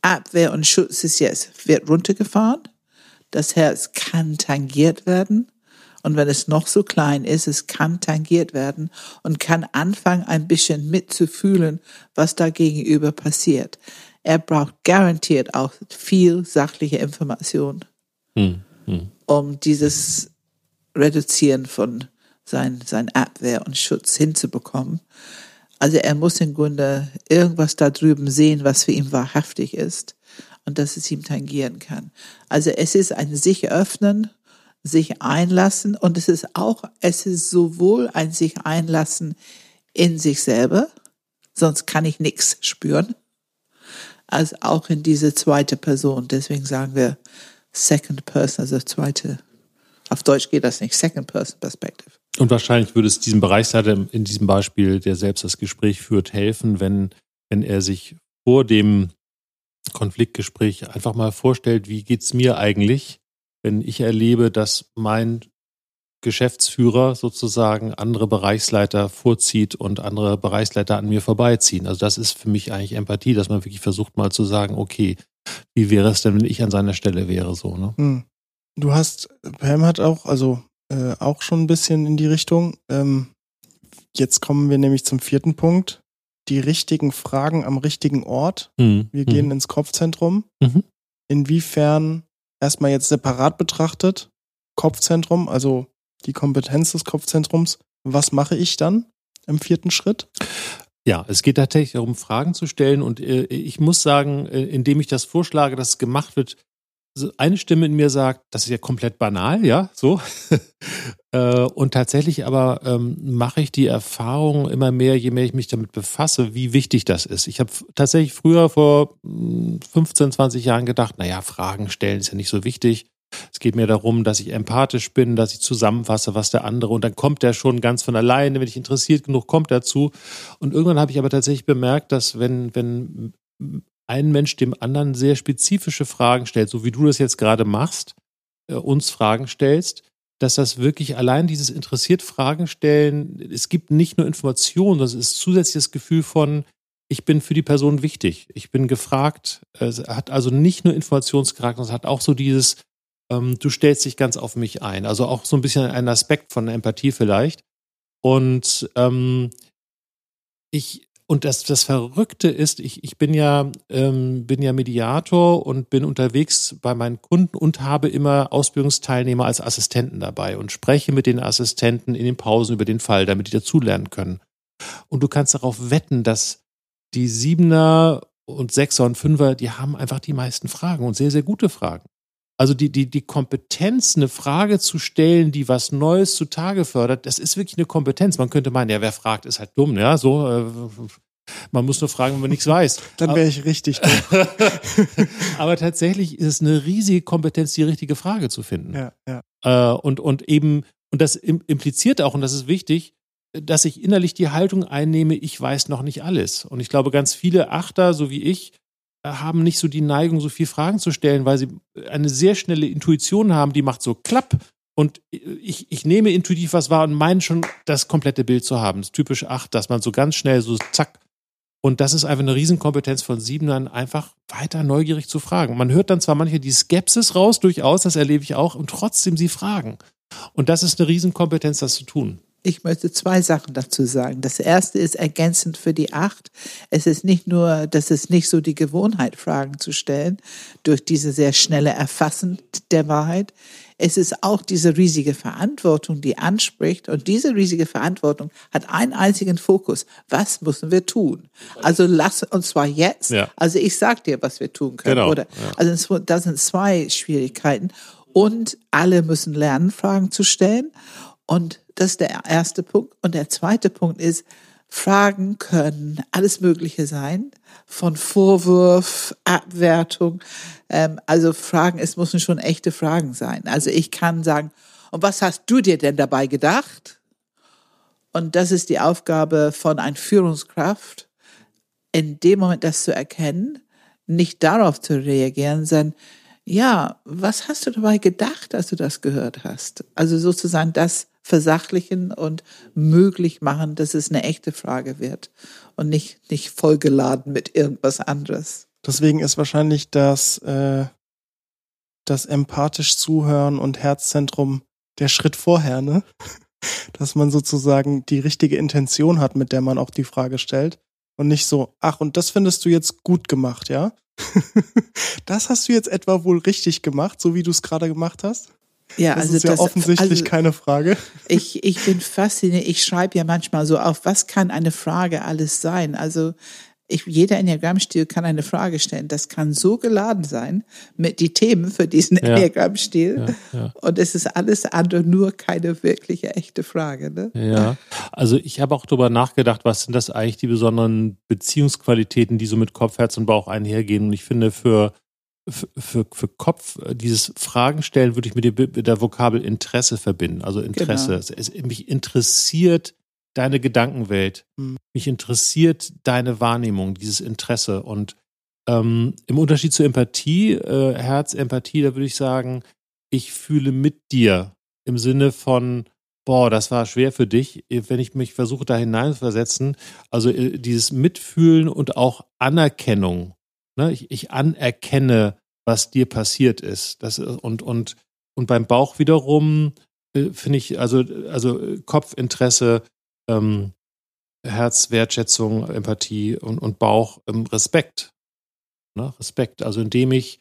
[SPEAKER 3] Abwehr und Schutz ist jetzt, wird runtergefahren. Das Herz kann tangiert werden. Und wenn es noch so klein ist, es kann tangiert werden und kann anfangen, ein bisschen mitzufühlen, was da gegenüber passiert. Er braucht garantiert auch viel sachliche Information, hm, hm. um dieses Reduzieren von sein, sein Abwehr und Schutz hinzubekommen. Also er muss im Grunde irgendwas da drüben sehen, was für ihn wahrhaftig ist und dass es ihm tangieren kann. Also es ist ein sich öffnen, sich einlassen und es ist auch, es ist sowohl ein sich einlassen in sich selber, sonst kann ich nichts spüren. als auch in diese zweite Person. Deswegen sagen wir Second Person, also zweite. Auf Deutsch geht das nicht. Second Person Perspective.
[SPEAKER 4] Und wahrscheinlich würde es diesem Bereichsleiter in diesem Beispiel, der selbst das Gespräch führt, helfen, wenn, wenn er sich vor dem Konfliktgespräch einfach mal vorstellt, wie geht's mir eigentlich, wenn ich erlebe, dass mein Geschäftsführer sozusagen andere Bereichsleiter vorzieht und andere Bereichsleiter an mir vorbeiziehen. Also das ist für mich eigentlich Empathie, dass man wirklich versucht mal zu sagen, okay, wie wäre es denn, wenn ich an seiner Stelle wäre, so, ne? Hm.
[SPEAKER 2] Du hast, Pam hat auch, also äh, auch schon ein bisschen in die Richtung. Ähm, jetzt kommen wir nämlich zum vierten Punkt. Die richtigen Fragen am richtigen Ort. Mhm. Wir gehen mhm. ins Kopfzentrum. Mhm. Inwiefern erstmal jetzt separat betrachtet, Kopfzentrum, also die Kompetenz des Kopfzentrums. Was mache ich dann im vierten Schritt?
[SPEAKER 4] Ja, es geht tatsächlich darum, Fragen zu stellen. Und äh, ich muss sagen, äh, indem ich das vorschlage, dass es gemacht wird, eine Stimme in mir sagt, das ist ja komplett banal, ja, so. Äh, und tatsächlich aber ähm, mache ich die Erfahrung immer mehr, je mehr ich mich damit befasse, wie wichtig das ist. Ich habe tatsächlich früher vor 15, hm, 20 Jahren gedacht, naja, Fragen stellen ist ja nicht so wichtig. Es geht mir darum, dass ich empathisch bin, dass ich zusammenfasse, was der andere und dann kommt der schon ganz von alleine, wenn ich interessiert genug kommt dazu. Und irgendwann habe ich aber tatsächlich bemerkt, dass wenn wenn ein Mensch dem anderen sehr spezifische Fragen stellt, so wie du das jetzt gerade machst, äh, uns Fragen stellst, dass das wirklich allein dieses interessiert Fragen stellen, es gibt nicht nur Informationen, sondern es ist zusätzliches Gefühl von, ich bin für die Person wichtig, ich bin gefragt. Es hat also nicht nur Informationscharakter, es hat auch so dieses, ähm, du stellst dich ganz auf mich ein. Also auch so ein bisschen ein Aspekt von Empathie vielleicht. Und ähm, ich und das, das Verrückte ist, ich, ich bin ja ähm, bin ja Mediator und bin unterwegs bei meinen Kunden und habe immer Ausbildungsteilnehmer als Assistenten dabei und spreche mit den Assistenten in den Pausen über den Fall, damit die dazulernen können. Und du kannst darauf wetten, dass die Siebener und Sechser und Fünfer, die haben einfach die meisten Fragen und sehr, sehr gute Fragen. Also die, die, die Kompetenz, eine Frage zu stellen, die was Neues zutage fördert, das ist wirklich eine Kompetenz. Man könnte meinen, ja, wer fragt, ist halt dumm, ja, so. Äh, man muss nur fragen, wenn man nichts weiß.
[SPEAKER 2] Dann wäre ich richtig
[SPEAKER 4] dumm. Aber tatsächlich ist es eine riesige Kompetenz, die richtige Frage zu finden.
[SPEAKER 2] Ja, ja.
[SPEAKER 4] Äh, und, und eben, und das impliziert auch, und das ist wichtig, dass ich innerlich die Haltung einnehme, ich weiß noch nicht alles. Und ich glaube, ganz viele Achter, so wie ich, haben nicht so die Neigung, so viel Fragen zu stellen, weil sie eine sehr schnelle Intuition haben, die macht so klapp und ich, ich nehme intuitiv was wahr und meine schon das komplette Bild zu haben. Das ist typisch acht, dass man so ganz schnell so zack. Und das ist einfach eine Riesenkompetenz von Siebenern, einfach weiter neugierig zu fragen. Man hört dann zwar manche die Skepsis raus, durchaus, das erlebe ich auch, und trotzdem sie fragen. Und das ist eine Riesenkompetenz, das zu tun.
[SPEAKER 3] Ich möchte zwei Sachen dazu sagen. Das erste ist ergänzend für die acht. Es ist nicht nur, dass es nicht so die Gewohnheit, Fragen zu stellen, durch diese sehr schnelle Erfassen der Wahrheit. Es ist auch diese riesige Verantwortung, die anspricht. Und diese riesige Verantwortung hat einen einzigen Fokus. Was müssen wir tun? Also lass uns zwar jetzt. Ja. Also ich sag dir, was wir tun können. Genau. Oder, ja. Also das sind zwei Schwierigkeiten. Und alle müssen lernen, Fragen zu stellen. Und das ist der erste Punkt. Und der zweite Punkt ist, Fragen können alles Mögliche sein, von Vorwurf, Abwertung. Ähm, also Fragen, es müssen schon echte Fragen sein. Also ich kann sagen, und was hast du dir denn dabei gedacht? Und das ist die Aufgabe von einer Führungskraft, in dem Moment das zu erkennen, nicht darauf zu reagieren, sondern ja, was hast du dabei gedacht, als du das gehört hast? Also sozusagen das versachlichen und möglich machen, dass es eine echte Frage wird und nicht, nicht vollgeladen mit irgendwas anderes.
[SPEAKER 2] Deswegen ist wahrscheinlich das, äh, das empathisch Zuhören und Herzzentrum der Schritt vorher, ne? Dass man sozusagen die richtige Intention hat, mit der man auch die Frage stellt. Und nicht so, ach, und das findest du jetzt gut gemacht, ja? das hast du jetzt etwa wohl richtig gemacht, so wie du es gerade gemacht hast?
[SPEAKER 3] Ja,
[SPEAKER 2] das
[SPEAKER 3] also
[SPEAKER 2] ist ja
[SPEAKER 3] das,
[SPEAKER 2] offensichtlich
[SPEAKER 3] also
[SPEAKER 2] keine Frage.
[SPEAKER 3] Ich, ich bin fasziniert. Ich schreibe ja manchmal so auf, was kann eine Frage alles sein? Also ich, jeder Enneagrammstil kann eine Frage stellen. Das kann so geladen sein mit die Themen für diesen ja. Enneagrammstil. Ja, ja. Und es ist alles andere nur keine wirkliche echte Frage. Ne?
[SPEAKER 4] Ja, also ich habe auch darüber nachgedacht, was sind das eigentlich die besonderen Beziehungsqualitäten, die so mit Kopf, Herz und Bauch einhergehen. Und ich finde, für, für, für Kopf, dieses Fragen stellen würde ich mit, dem, mit der Vokabel Interesse verbinden. Also Interesse. Genau. Es, mich interessiert deine Gedankenwelt. Mhm. Mich interessiert deine Wahrnehmung, dieses Interesse. Und ähm, im Unterschied zur Empathie, äh, Herz-Empathie, da würde ich sagen, ich fühle mit dir im Sinne von, boah, das war schwer für dich, wenn ich mich versuche, da hineinzuversetzen. Also äh, dieses Mitfühlen und auch Anerkennung. Ne? Ich, ich anerkenne, was dir passiert ist. Das, und, und, und beim Bauch wiederum äh, finde ich, also, also Kopfinteresse, ähm, Herz, Wertschätzung, Empathie und, und Bauch, ähm, Respekt. Ne? Respekt. Also indem ich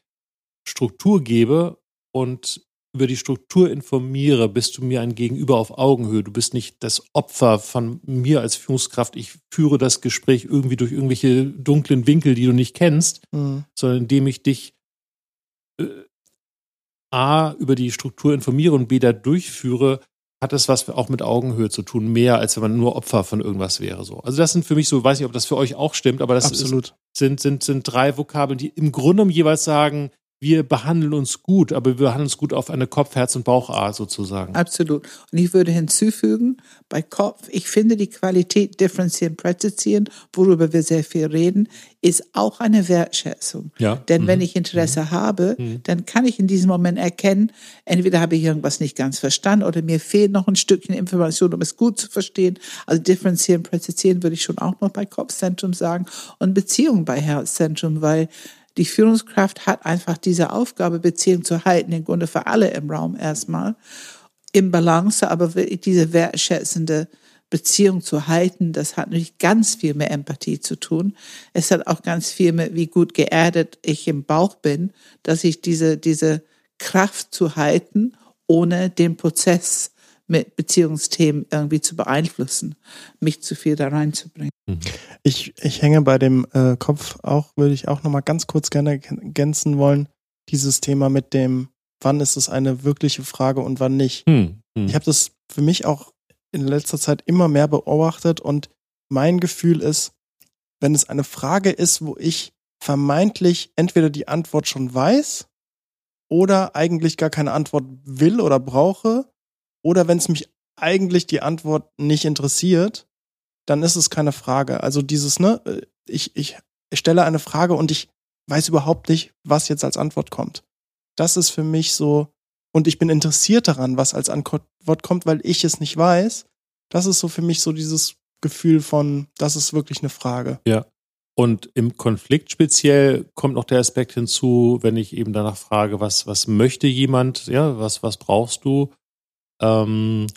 [SPEAKER 4] Struktur gebe und über die Struktur informiere, bist du mir ein Gegenüber auf Augenhöhe. Du bist nicht das Opfer von mir als Führungskraft. Ich führe das Gespräch irgendwie durch irgendwelche dunklen Winkel, die du nicht kennst, mhm. sondern indem ich dich äh, A über die Struktur informiere und B da durchführe, hat es was auch mit Augenhöhe zu tun, mehr als wenn man nur Opfer von irgendwas wäre. So. Also das sind für mich so, weiß nicht, ob das für euch auch stimmt, aber das ist, sind, sind, sind drei Vokabeln, die im Grunde um jeweils sagen, wir behandeln uns gut, aber wir behandeln uns gut auf eine Kopf-, Herz- und Bauchart sozusagen.
[SPEAKER 3] Absolut. Und ich würde hinzufügen, bei Kopf, ich finde die Qualität differenzieren, präzisieren, worüber wir sehr viel reden, ist auch eine Wertschätzung. Ja. Denn mhm. wenn ich Interesse mhm. habe, mhm. dann kann ich in diesem Moment erkennen, entweder habe ich irgendwas nicht ganz verstanden oder mir fehlt noch ein Stückchen Information, um es gut zu verstehen. Also differenzieren, präzisieren würde ich schon auch noch bei Kopfzentrum sagen und Beziehung bei Herzzentrum, weil die Führungskraft hat einfach diese Aufgabe, Beziehung zu halten, im Grunde für alle im Raum erstmal, im Balance, aber wirklich diese wertschätzende Beziehung zu halten, das hat natürlich ganz viel mit Empathie zu tun. Es hat auch ganz viel mit, wie gut geerdet ich im Bauch bin, dass ich diese, diese Kraft zu halten, ohne den Prozess mit Beziehungsthemen irgendwie zu beeinflussen, mich zu viel da reinzubringen.
[SPEAKER 2] Mhm. Ich, ich hänge bei dem äh, Kopf auch, würde ich auch nochmal ganz kurz gerne ergänzen wollen, dieses Thema mit dem, wann ist es eine wirkliche Frage und wann nicht. Mhm. Ich habe das für mich auch in letzter Zeit immer mehr beobachtet und mein Gefühl ist, wenn es eine Frage ist, wo ich vermeintlich entweder die Antwort schon weiß oder eigentlich gar keine Antwort will oder brauche, oder wenn es mich eigentlich die Antwort nicht interessiert, dann ist es keine Frage. Also dieses, ne, äh, ich, ich stelle eine Frage und ich weiß überhaupt nicht, was jetzt als Antwort kommt. Das ist für mich so, und ich bin interessiert daran, was als Antwort kommt, weil ich es nicht weiß. Das ist so für mich so dieses Gefühl von, das ist wirklich eine Frage.
[SPEAKER 4] Ja. Und im Konflikt speziell kommt noch der Aspekt hinzu, wenn ich eben danach frage, was, was möchte jemand, ja, was, was brauchst du? Ähm,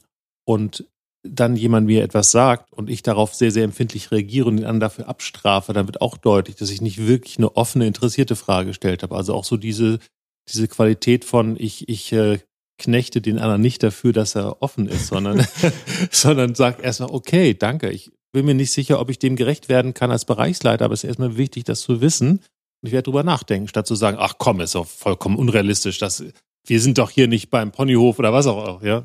[SPEAKER 4] und dann jemand mir etwas sagt und ich darauf sehr, sehr empfindlich reagiere und den anderen dafür abstrafe, dann wird auch deutlich, dass ich nicht wirklich eine offene, interessierte Frage gestellt habe. Also auch so diese, diese Qualität von ich, ich äh, knechte den anderen nicht dafür, dass er offen ist, sondern, sondern sag erstmal, okay, danke. Ich bin mir nicht sicher, ob ich dem gerecht werden kann als Bereichsleiter, aber es ist erstmal wichtig, das zu wissen. Und ich werde drüber nachdenken, statt zu sagen, ach komm, ist doch vollkommen unrealistisch, das wir sind doch hier nicht beim Ponyhof oder was auch, ja.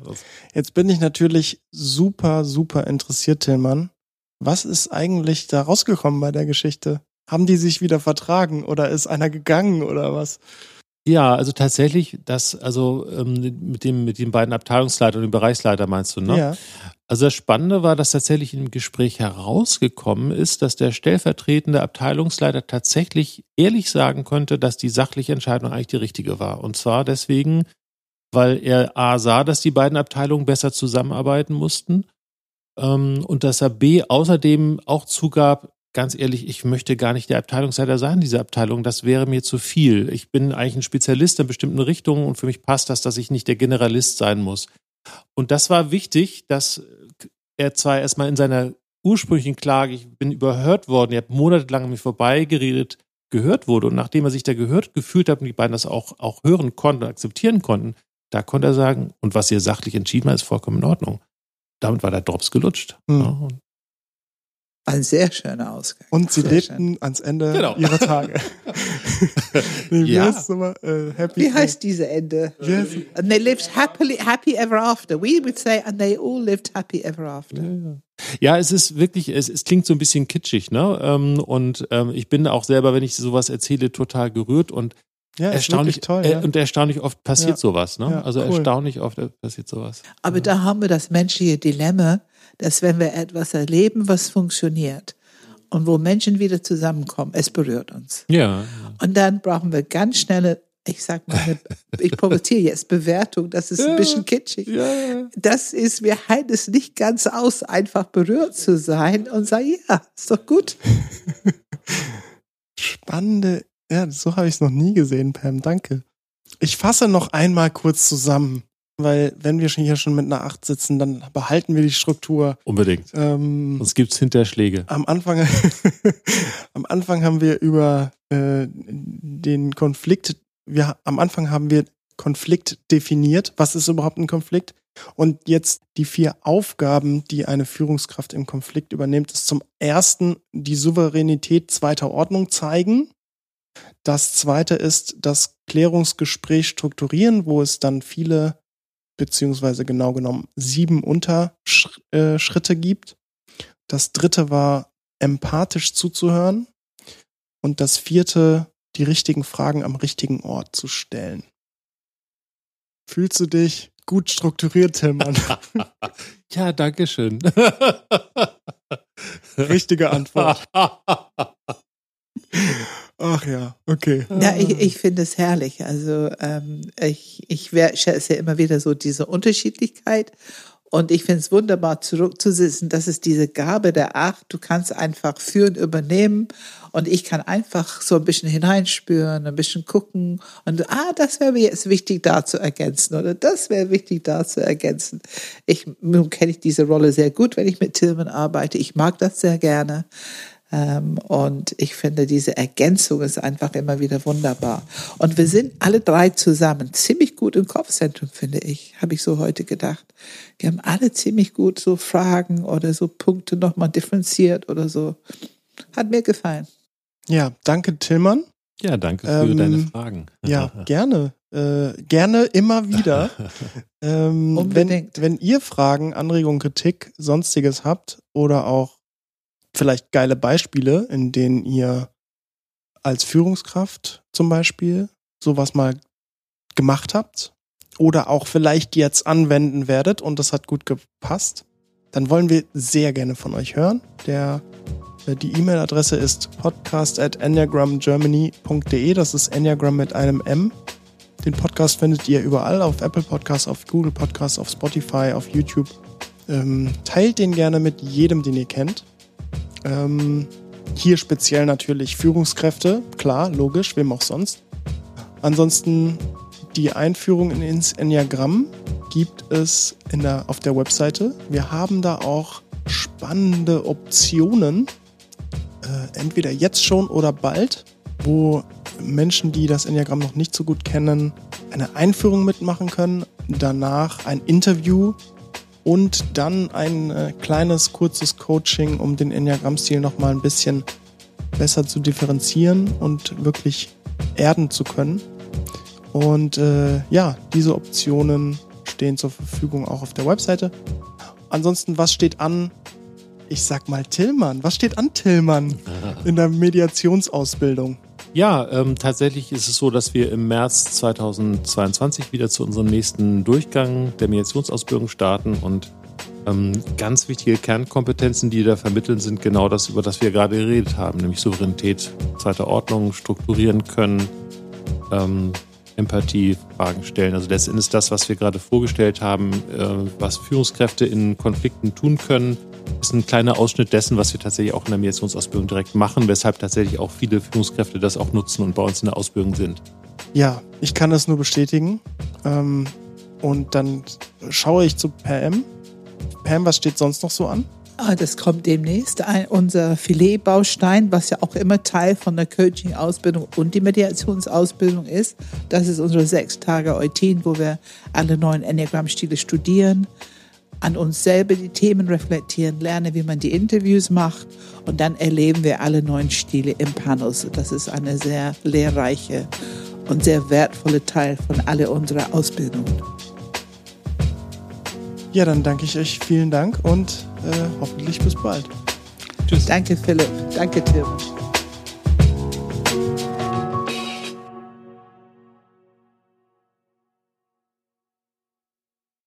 [SPEAKER 2] Jetzt bin ich natürlich super, super interessiert, Tillmann. Was ist eigentlich da rausgekommen bei der Geschichte? Haben die sich wieder vertragen oder ist einer gegangen oder was?
[SPEAKER 4] Ja, also tatsächlich, das, also ähm, mit dem, mit den beiden Abteilungsleitern und dem Bereichsleiter meinst du, ne? Ja. Also das Spannende war, dass tatsächlich im Gespräch herausgekommen ist, dass der stellvertretende Abteilungsleiter tatsächlich ehrlich sagen konnte, dass die sachliche Entscheidung eigentlich die richtige war. Und zwar deswegen, weil er A sah, dass die beiden Abteilungen besser zusammenarbeiten mussten ähm, und dass er B außerdem auch zugab, ganz ehrlich, ich möchte gar nicht der Abteilungsleiter sein, dieser Abteilung. Das wäre mir zu viel. Ich bin eigentlich ein Spezialist in bestimmten Richtungen und für mich passt das, dass ich nicht der Generalist sein muss. Und das war wichtig, dass er zwar erstmal in seiner ursprünglichen Klage, ich bin überhört worden, er hat monatelang an mir vorbeigeredet, gehört wurde. Und nachdem er sich da gehört gefühlt hat und die beiden das auch, auch hören konnten, akzeptieren konnten, da konnte er sagen, und was ihr sachlich entschieden hat, ist vollkommen in Ordnung. Damit war der Drops gelutscht. Mhm. Ja,
[SPEAKER 3] Ein sehr schöner Ausgang.
[SPEAKER 2] Und sie
[SPEAKER 3] sehr
[SPEAKER 2] lebten schön. ans Ende
[SPEAKER 4] genau.
[SPEAKER 2] ihrer Tage. nee, wie
[SPEAKER 4] Ja.
[SPEAKER 2] immer? Äh, happy
[SPEAKER 3] Wie heißt diese Ende?
[SPEAKER 2] Yes.
[SPEAKER 3] And they lived happily, happy ever after. We would say, and they all lived happy ever after.
[SPEAKER 4] Ja, es ist wirklich, es, es klingt so ein bisschen kitschig, ne? Ähm, und ähm, ich bin auch selber, wenn ich sowas erzähle, total gerührt und
[SPEAKER 2] Ja, ist
[SPEAKER 4] erstaunlich
[SPEAKER 2] wirklich toll.
[SPEAKER 4] äh,
[SPEAKER 2] ja.
[SPEAKER 4] und erstaunlich oft passiert
[SPEAKER 2] Ja.
[SPEAKER 4] sowas, ne?
[SPEAKER 2] Ja,
[SPEAKER 4] also
[SPEAKER 2] cool.
[SPEAKER 4] erstaunlich oft passiert sowas.
[SPEAKER 3] Aber da haben wir das menschliche Dilemma, dass wenn wir etwas erleben, was funktioniert und wo Menschen wieder zusammenkommen, es berührt uns.
[SPEAKER 4] Ja.
[SPEAKER 3] Und dann brauchen wir ganz schnelle, ich sag mal, eine, ich provoziere jetzt Bewertung, das ist ein bisschen kitschig.
[SPEAKER 4] Ja.
[SPEAKER 3] Das ist, wir halten es nicht ganz aus, einfach berührt zu sein und sagen, ja, ist doch gut.
[SPEAKER 2] Spannende, ja, so habe ich es noch nie gesehen, Pam. Danke. Ich fasse noch einmal kurz zusammen, weil wenn wir hier schon mit einer Acht sitzen, dann behalten wir die Struktur.
[SPEAKER 4] Unbedingt.
[SPEAKER 2] Ähm,
[SPEAKER 4] Sonst gibt's Hinterschläge.
[SPEAKER 2] am Anfang, am Anfang haben wir über äh, den Konflikt, wir, am Anfang haben wir Konflikt definiert. Was ist überhaupt ein Konflikt? Und jetzt die vier Aufgaben, die eine Führungskraft im Konflikt übernimmt, ist zum ersten die Souveränität zweiter Ordnung zeigen. Das zweite ist das Klärungsgespräch strukturieren, wo es dann viele, beziehungsweise genau genommen sieben Unterschritte gibt. Das dritte war empathisch zuzuhören. Und das vierte, die richtigen Fragen am richtigen Ort zu stellen. Fühlst du dich gut strukturiert, Tillmann?
[SPEAKER 4] Ja, danke schön.
[SPEAKER 2] Richtige Antwort. Ach ja, okay.
[SPEAKER 3] Ja, ich, ich finde es herrlich. Also ähm, ich, ich wertschätze immer wieder so diese Unterschiedlichkeit. Und ich finde es wunderbar, zurückzusitzen. Das ist diese Gabe der Acht. Du kannst einfach führen, übernehmen. Und ich kann einfach so ein bisschen hineinspüren, ein bisschen gucken. Und ah, das wäre mir jetzt wichtig, da zu ergänzen. Oder das wäre wichtig, da zu ergänzen. Ich, nun kenne ich diese Rolle sehr gut, wenn ich mit Tillman arbeite. Ich mag das sehr gerne. Ähm, und ich finde, diese Ergänzung ist einfach immer wieder wunderbar. Und wir sind alle drei zusammen ziemlich gut im Kopfzentrum, finde ich, habe ich so heute gedacht. Wir haben alle ziemlich gut so Fragen oder so Punkte nochmal differenziert oder so. Hat mir gefallen.
[SPEAKER 2] Ja, danke, Tillmann.
[SPEAKER 4] Ja, danke für
[SPEAKER 2] Ähm,
[SPEAKER 4] deine Fragen.
[SPEAKER 2] Ja, gerne. Äh, gerne immer wieder. ähm, wenn,
[SPEAKER 3] Unbedingt.
[SPEAKER 2] wenn ihr Fragen, Anregungen, Kritik, sonstiges habt oder auch vielleicht geile Beispiele, in denen ihr als Führungskraft zum Beispiel sowas mal gemacht habt oder auch vielleicht jetzt anwenden werdet und das hat gut gepasst, dann wollen wir sehr gerne von euch hören. Der, äh, die E-Mail-Adresse ist podcast at enneagramgermany.de. Das ist Enneagram mit einem M. Den Podcast findet ihr überall auf Apple Podcasts, auf Google Podcasts, auf Spotify, auf YouTube. Ähm, teilt den gerne mit jedem, den ihr kennt. Ähm, hier speziell natürlich Führungskräfte, klar, logisch, wem auch sonst. Ansonsten die Einführung in- ins Enneagramm gibt es in der, auf der Webseite. Wir haben da auch spannende Optionen, äh, entweder jetzt schon oder bald, wo Menschen, die das Enneagramm noch nicht so gut kennen, eine Einführung mitmachen können, danach ein Interview und dann ein äh, kleines, kurzes Coaching, um den Enneagramm-Stil nochmal ein bisschen besser zu differenzieren und wirklich erden zu können. Und äh, ja, diese Optionen stehen zur Verfügung auch auf der Webseite. Ansonsten, was steht an? Ich sag mal Tillmann. Was steht an Tillmann in der Mediationsausbildung?
[SPEAKER 4] Ja, ähm, tatsächlich ist es so, dass wir im März 2022 wieder zu unserem nächsten Durchgang der Mediationsausbildung starten und ähm, ganz wichtige Kernkompetenzen, die da vermitteln, sind genau das, über das wir gerade geredet haben, nämlich Souveränität zweiter Ordnung, strukturieren können, ähm, Empathie, Fragen stellen. Also letztendlich ist das, was wir gerade vorgestellt haben, äh, was Führungskräfte in Konflikten tun können, ist ein kleiner Ausschnitt dessen, was wir tatsächlich auch in der Mediationsausbildung direkt machen, weshalb tatsächlich auch viele Führungskräfte das auch nutzen und bei uns in der Ausbildung sind.
[SPEAKER 2] Ja, ich kann das nur bestätigen. Ähm, und dann schaue ich zu Pam. Pam, was steht sonst noch so an?
[SPEAKER 3] Ah, das kommt demnächst. Ein, unser Filetbaustein, was ja auch immer Teil von der Coaching-Ausbildung und die Mediationsausbildung ist. Das ist unsere sechs Tage Eutin, wo wir alle neuen Enneagramm-Stile studieren. An uns selber die Themen reflektieren, lernen, wie man die Interviews macht und dann erleben wir alle neuen Stile im Panel. Das ist eine sehr lehrreiche und sehr wertvolle Teil von alle unserer Ausbildung.
[SPEAKER 2] Ja, dann danke ich euch vielen Dank und äh, hoffentlich bis bald.
[SPEAKER 3] Tschüss. Danke, Philipp. Danke, Tim.